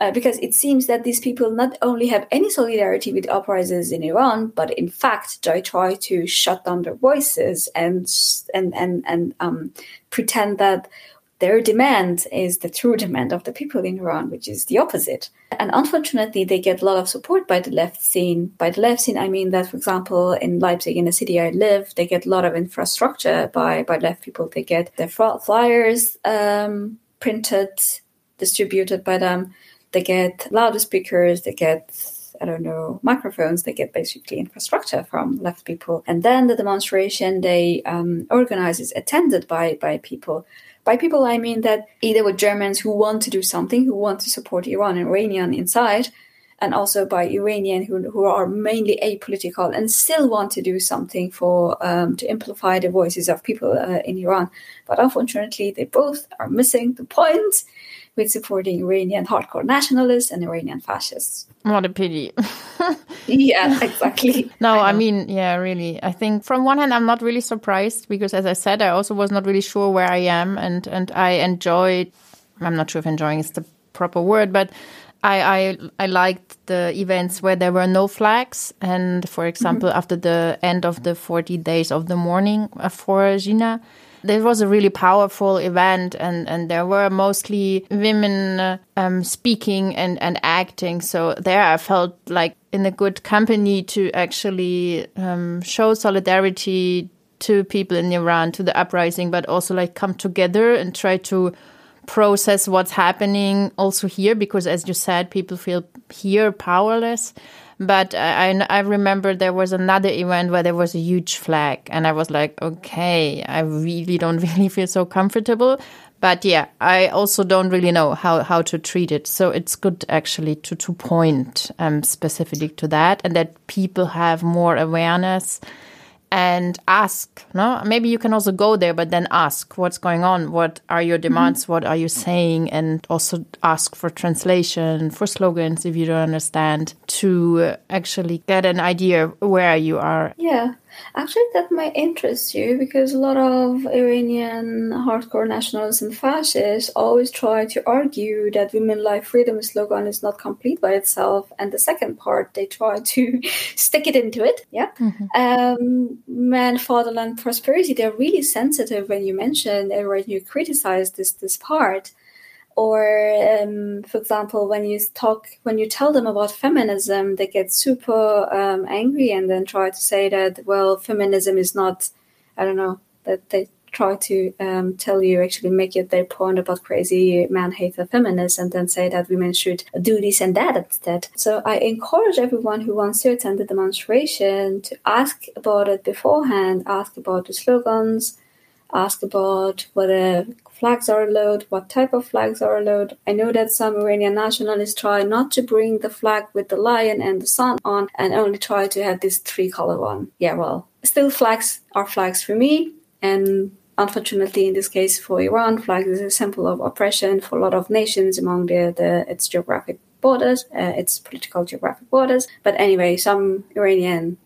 uh, because it seems that these people not only have any solidarity with uprisings in Iran, but in fact they try to shut down their voices and and and and um, pretend that their demand is the true demand of the people in Iran, which is the opposite. And unfortunately, they get a lot of support by the left scene. By the left scene, I mean that, for example, in Leipzig, in the city I live, they get a lot of infrastructure by, by left people. They get their flyers um, printed, distributed by them they get loudspeakers, they get I don't know, microphones, they get basically infrastructure from left people. And then the demonstration they um, organize is attended by, by people. By people, I mean that either with Germans who want to do something, who want to support Iran and Iranian inside, and also by Iranian who, who are mainly apolitical and still want to do something for um, to amplify the voices of people uh, in Iran. But unfortunately, they both are missing the point with supporting Iranian hardcore nationalists and Iranian fascists. What a pity. yeah, exactly. no, I, I, mean, yeah, really. I think from one hand, I'm not really surprised because, as I said, I also was not really sure where I am, and and I enjoyed. I'm not sure if enjoying is the proper word, but I, I I liked the events where there were no flags, and for example, mm -hmm. after the end of the 40 days of the mourning for Jina, this was a really powerful event, and, and there were mostly women uh, um, speaking and, and acting. So there I felt like in a good company to actually um, show solidarity to people in Iran, to the uprising, but also like come together and try to process what's happening also here, because as you said, people feel here powerless. But I, I remember there was another event where there was a huge flag, and I was like, okay, I really don't really feel so comfortable. But yeah, I also don't really know how, how to treat it. So it's good actually to, to point um, specifically to that and that people have more awareness and ask no? Maybe you can also go there but then ask what's going on. What are your demands? Mm -hmm. what are you saying? And also ask for translation for slogans if you don't understand to actually get an idea where you are. Yeah Actually, that might interest you because a lot of Iranian hardcore nationalists and fascists always try to argue that women life freedom slogan is not complete by itself. And the second part, they try to stick it into it. Yeah. Mm-hmm. Um, man, fatherland, prosperity, they're really sensitive when you mention or when you criticize this, this part or um, for example when you talk when you tell them about feminism they get super um, angry and then try to say that well feminism is not i don't know that they try to um, tell you actually make it their point about crazy man hater feminists and then say that women should do this and that instead. So i encourage everyone who wants to attend the demonstration to ask about it beforehand ask about the slogans ask about whether flags are allowed, what type of flags are allowed. I know that some Iranian nationalists try not to bring the flag with the lion and the sun on and only try to have this three color one. Yeah, well, still flags are flags for me. And unfortunately, in this case for Iran, flag is a symbol of oppression for a lot of nations among the, the its geographic borders, uh, its political geographic borders. But anyway, some Iranian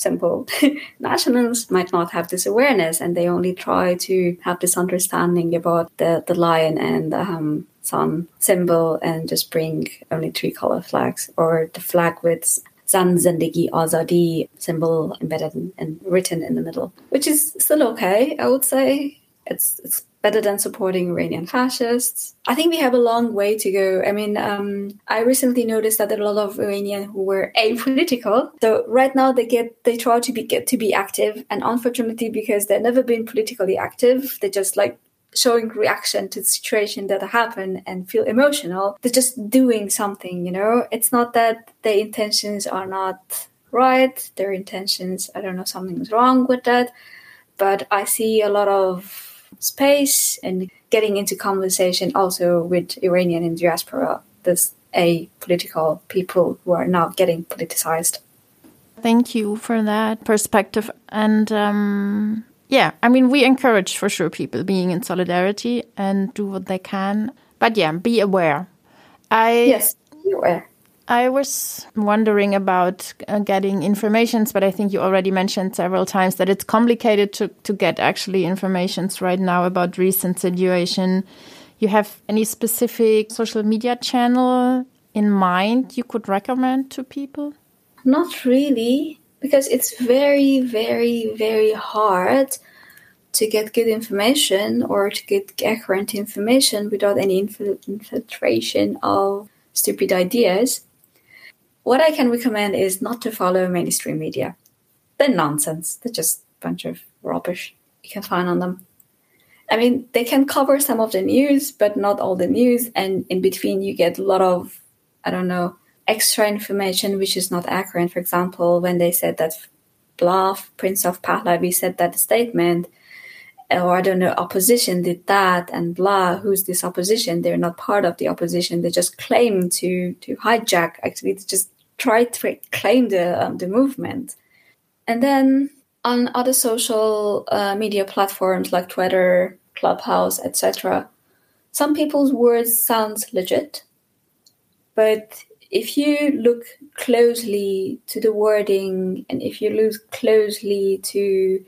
simple nationals might not have this awareness and they only try to have this understanding about the, the lion and the um, sun symbol and just bring only three color flags or the flag with Zan Zendegi Azadi symbol embedded and written in the middle, which is still okay, I would say. It's, it's better than supporting Iranian fascists. I think we have a long way to go. I mean, um, I recently noticed that a lot of Iranian who were apolitical. So right now they get they try to be get to be active, and unfortunately, because they've never been politically active, they just like showing reaction to the situation that happened and feel emotional. They're just doing something, you know. It's not that their intentions are not right. Their intentions, I don't know, something's wrong with that. But I see a lot of space and getting into conversation also with Iranian in diaspora, this a political people who are now getting politicized. Thank you for that perspective. And um, yeah, I mean, we encourage for sure people being in solidarity and do what they can. But yeah, be aware. I yes, be aware. I was wondering about uh, getting informations, but I think you already mentioned several times that it's complicated to, to get actually informations right now about recent situation. You have any specific social media channel in mind you could recommend to people? Not really, because it's very, very, very hard to get good information or to get accurate information without any infiltration of stupid ideas. What I can recommend is not to follow mainstream media. They're nonsense. They're just a bunch of rubbish you can find on them. I mean, they can cover some of the news, but not all the news. And in between, you get a lot of, I don't know, extra information which is not accurate. For example, when they said that blah, Prince of Pahlavi said that statement, or I don't know, opposition did that, and blah, who's this opposition? They're not part of the opposition. They just claim to to hijack. Actually, they just try to claim the um, the movement, and then on other social uh, media platforms like Twitter, Clubhouse, etc. Some people's words sound legit, but if you look closely to the wording and if you look closely to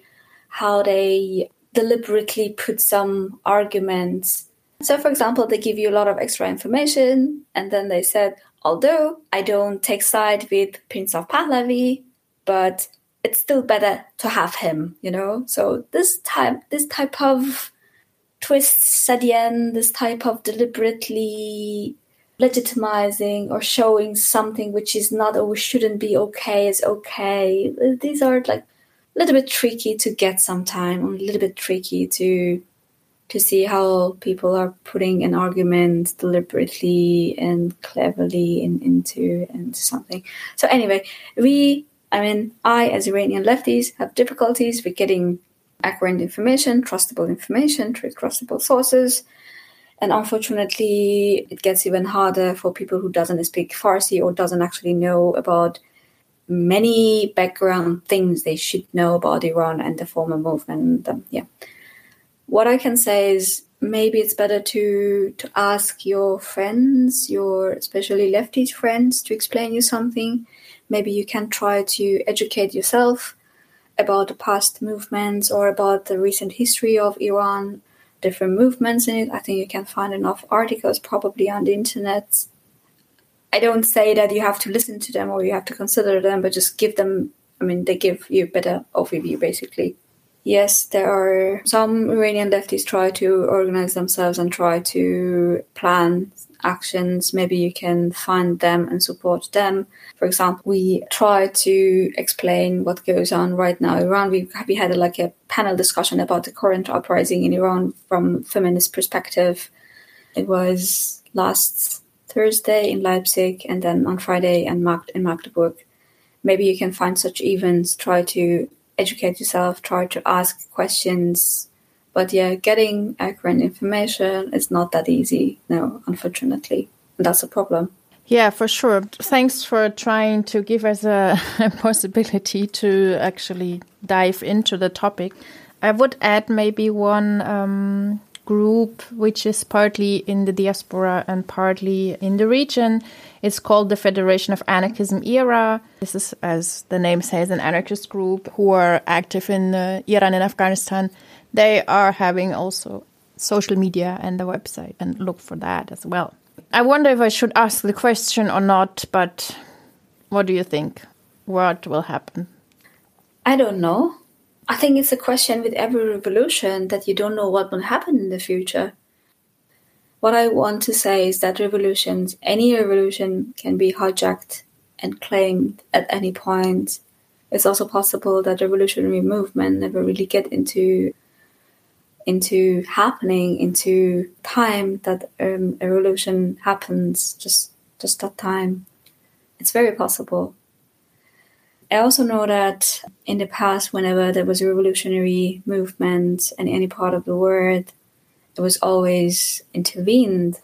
how they deliberately put some arguments. So, for example, they give you a lot of extra information, and then they said, although I don't take side with Prince of Pahlavi, but it's still better to have him, you know? So this type this type of twists at the end, this type of deliberately legitimizing or showing something which is not or shouldn't be okay is okay. These are like little bit tricky to get sometime, a little bit tricky to to see how people are putting an argument deliberately and cleverly in, into into something. So anyway, we I mean I as Iranian lefties have difficulties with getting accurate information, trustable information through trustable sources. And unfortunately, it gets even harder for people who doesn't speak Farsi or doesn't actually know about many background things they should know about Iran and the former movement. Um, yeah, what I can say is maybe it's better to to ask your friends, your especially lefty friends, to explain you something. Maybe you can try to educate yourself about the past movements or about the recent history of Iran, different movements in it. I think you can find enough articles probably on the internet. I don't say that you have to listen to them or you have to consider them, but just give them, I mean, they give you a better overview basically. Yes, there are some Iranian leftists try to organize themselves and try to plan actions. Maybe you can find them and support them. For example, we try to explain what goes on right now in Iran. We, we had a, like a panel discussion about the current uprising in Iran from feminist perspective. It was last Thursday in Leipzig and then on Friday Mag- in Magdeburg. Maybe you can find such events, try to educate yourself, try to ask questions. But yeah, getting accurate information is not that easy, no, unfortunately. And that's a problem. Yeah, for sure. Thanks for trying to give us a, a, possibility to actually dive into the topic. I would add maybe one um, group which is partly in the diaspora and partly in the region. It's called the Federation of Anarchism Era. This is, as the name says, an anarchist group who are active in uh, Iran and Afghanistan. They are having also social media and a website, and look for that as well. I wonder if I should ask the question or not, but what do you think? What will happen? I don't know. I think it's a question with every revolution that you don't know what will happen in the future. What I want to say is that revolutions, any revolution, can be hijacked and claimed at any point. It's also possible that revolutionary movement never really get into into happening into time that um, a revolution happens just just that time. It's very possible. I also know that in the past, whenever there was a revolutionary movement in any part of the world, it was always intervened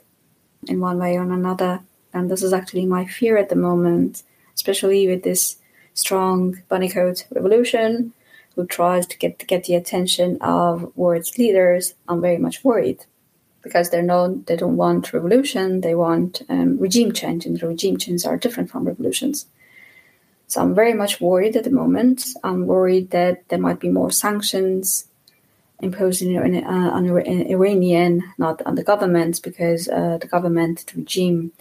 in one way or another. And this is actually my fear at the moment, especially with this strong bunny coat revolution who tries to get get the attention of world's leaders. I'm very much worried because they're known they don't want revolution, they want um, regime change, and the regime changes are different from revolutions. So I'm very much worried at the moment. I'm worried that there might be more sanctions imposed in, uh, on Iranian, not on the government, because uh, the government, the regime,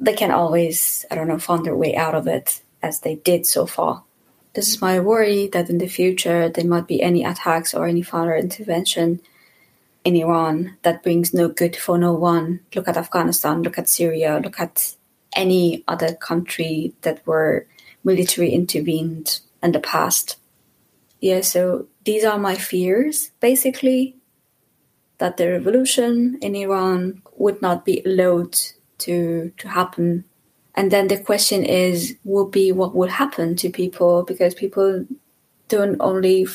they can always, I don't know, find their way out of it as they did so far. This is my worry that in the future there might be any attacks or any further intervention in Iran that brings no good for no one. Look at Afghanistan, look at Syria, look at any other country that were military intervened in the past. Yeah, so these are my fears, basically, that the revolution in Iran would not be allowed to to happen. And then the question is, will be what would happen to people because people don't only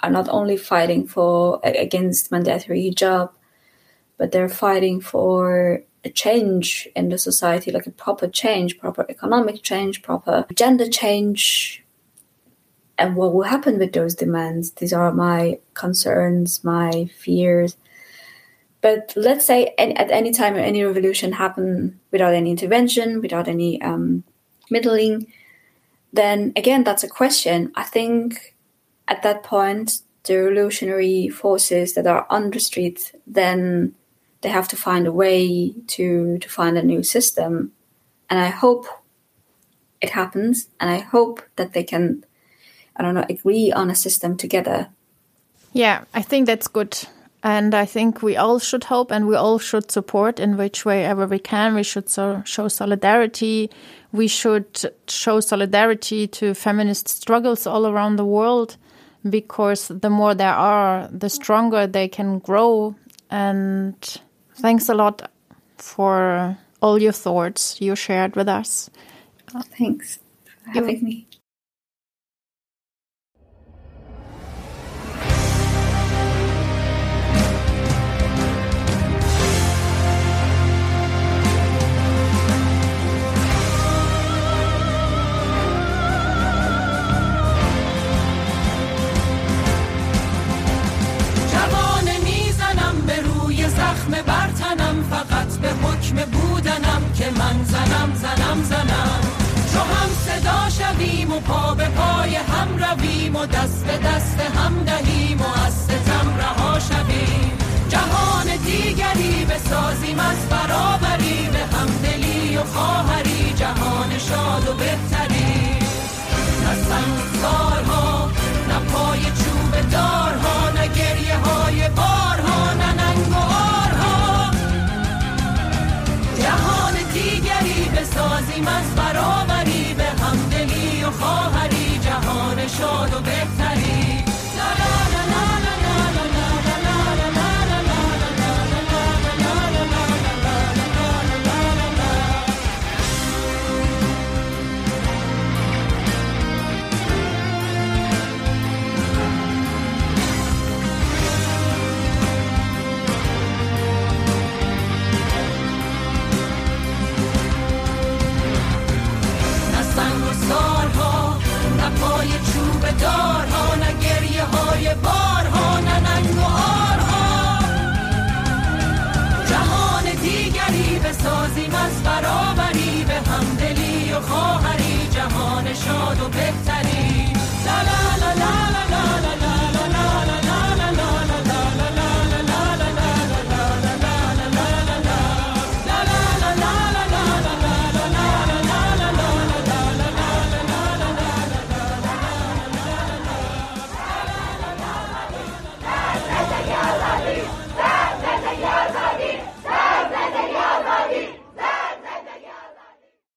are not only fighting for against mandatory hijab, but they're fighting for a change in the society, like a proper change, proper economic change, proper gender change, and what will happen with those demands. These are my concerns, my fears. But let's say at any time any revolution happen without any intervention, without any um, middling, then again that's a question. I think at that point the revolutionary forces that are on the street then they have to find a way to to find a new system, and I hope it happens, and I hope that they can I don't know, agree on a system together. Yeah, I think that's good. And I think we all should hope and we all should support in which way ever we can. We should so, show solidarity. We should show solidarity to feminist struggles all around the world because the more there are, the stronger they can grow. And thanks a lot for all your thoughts you shared with us. Thanks for having me.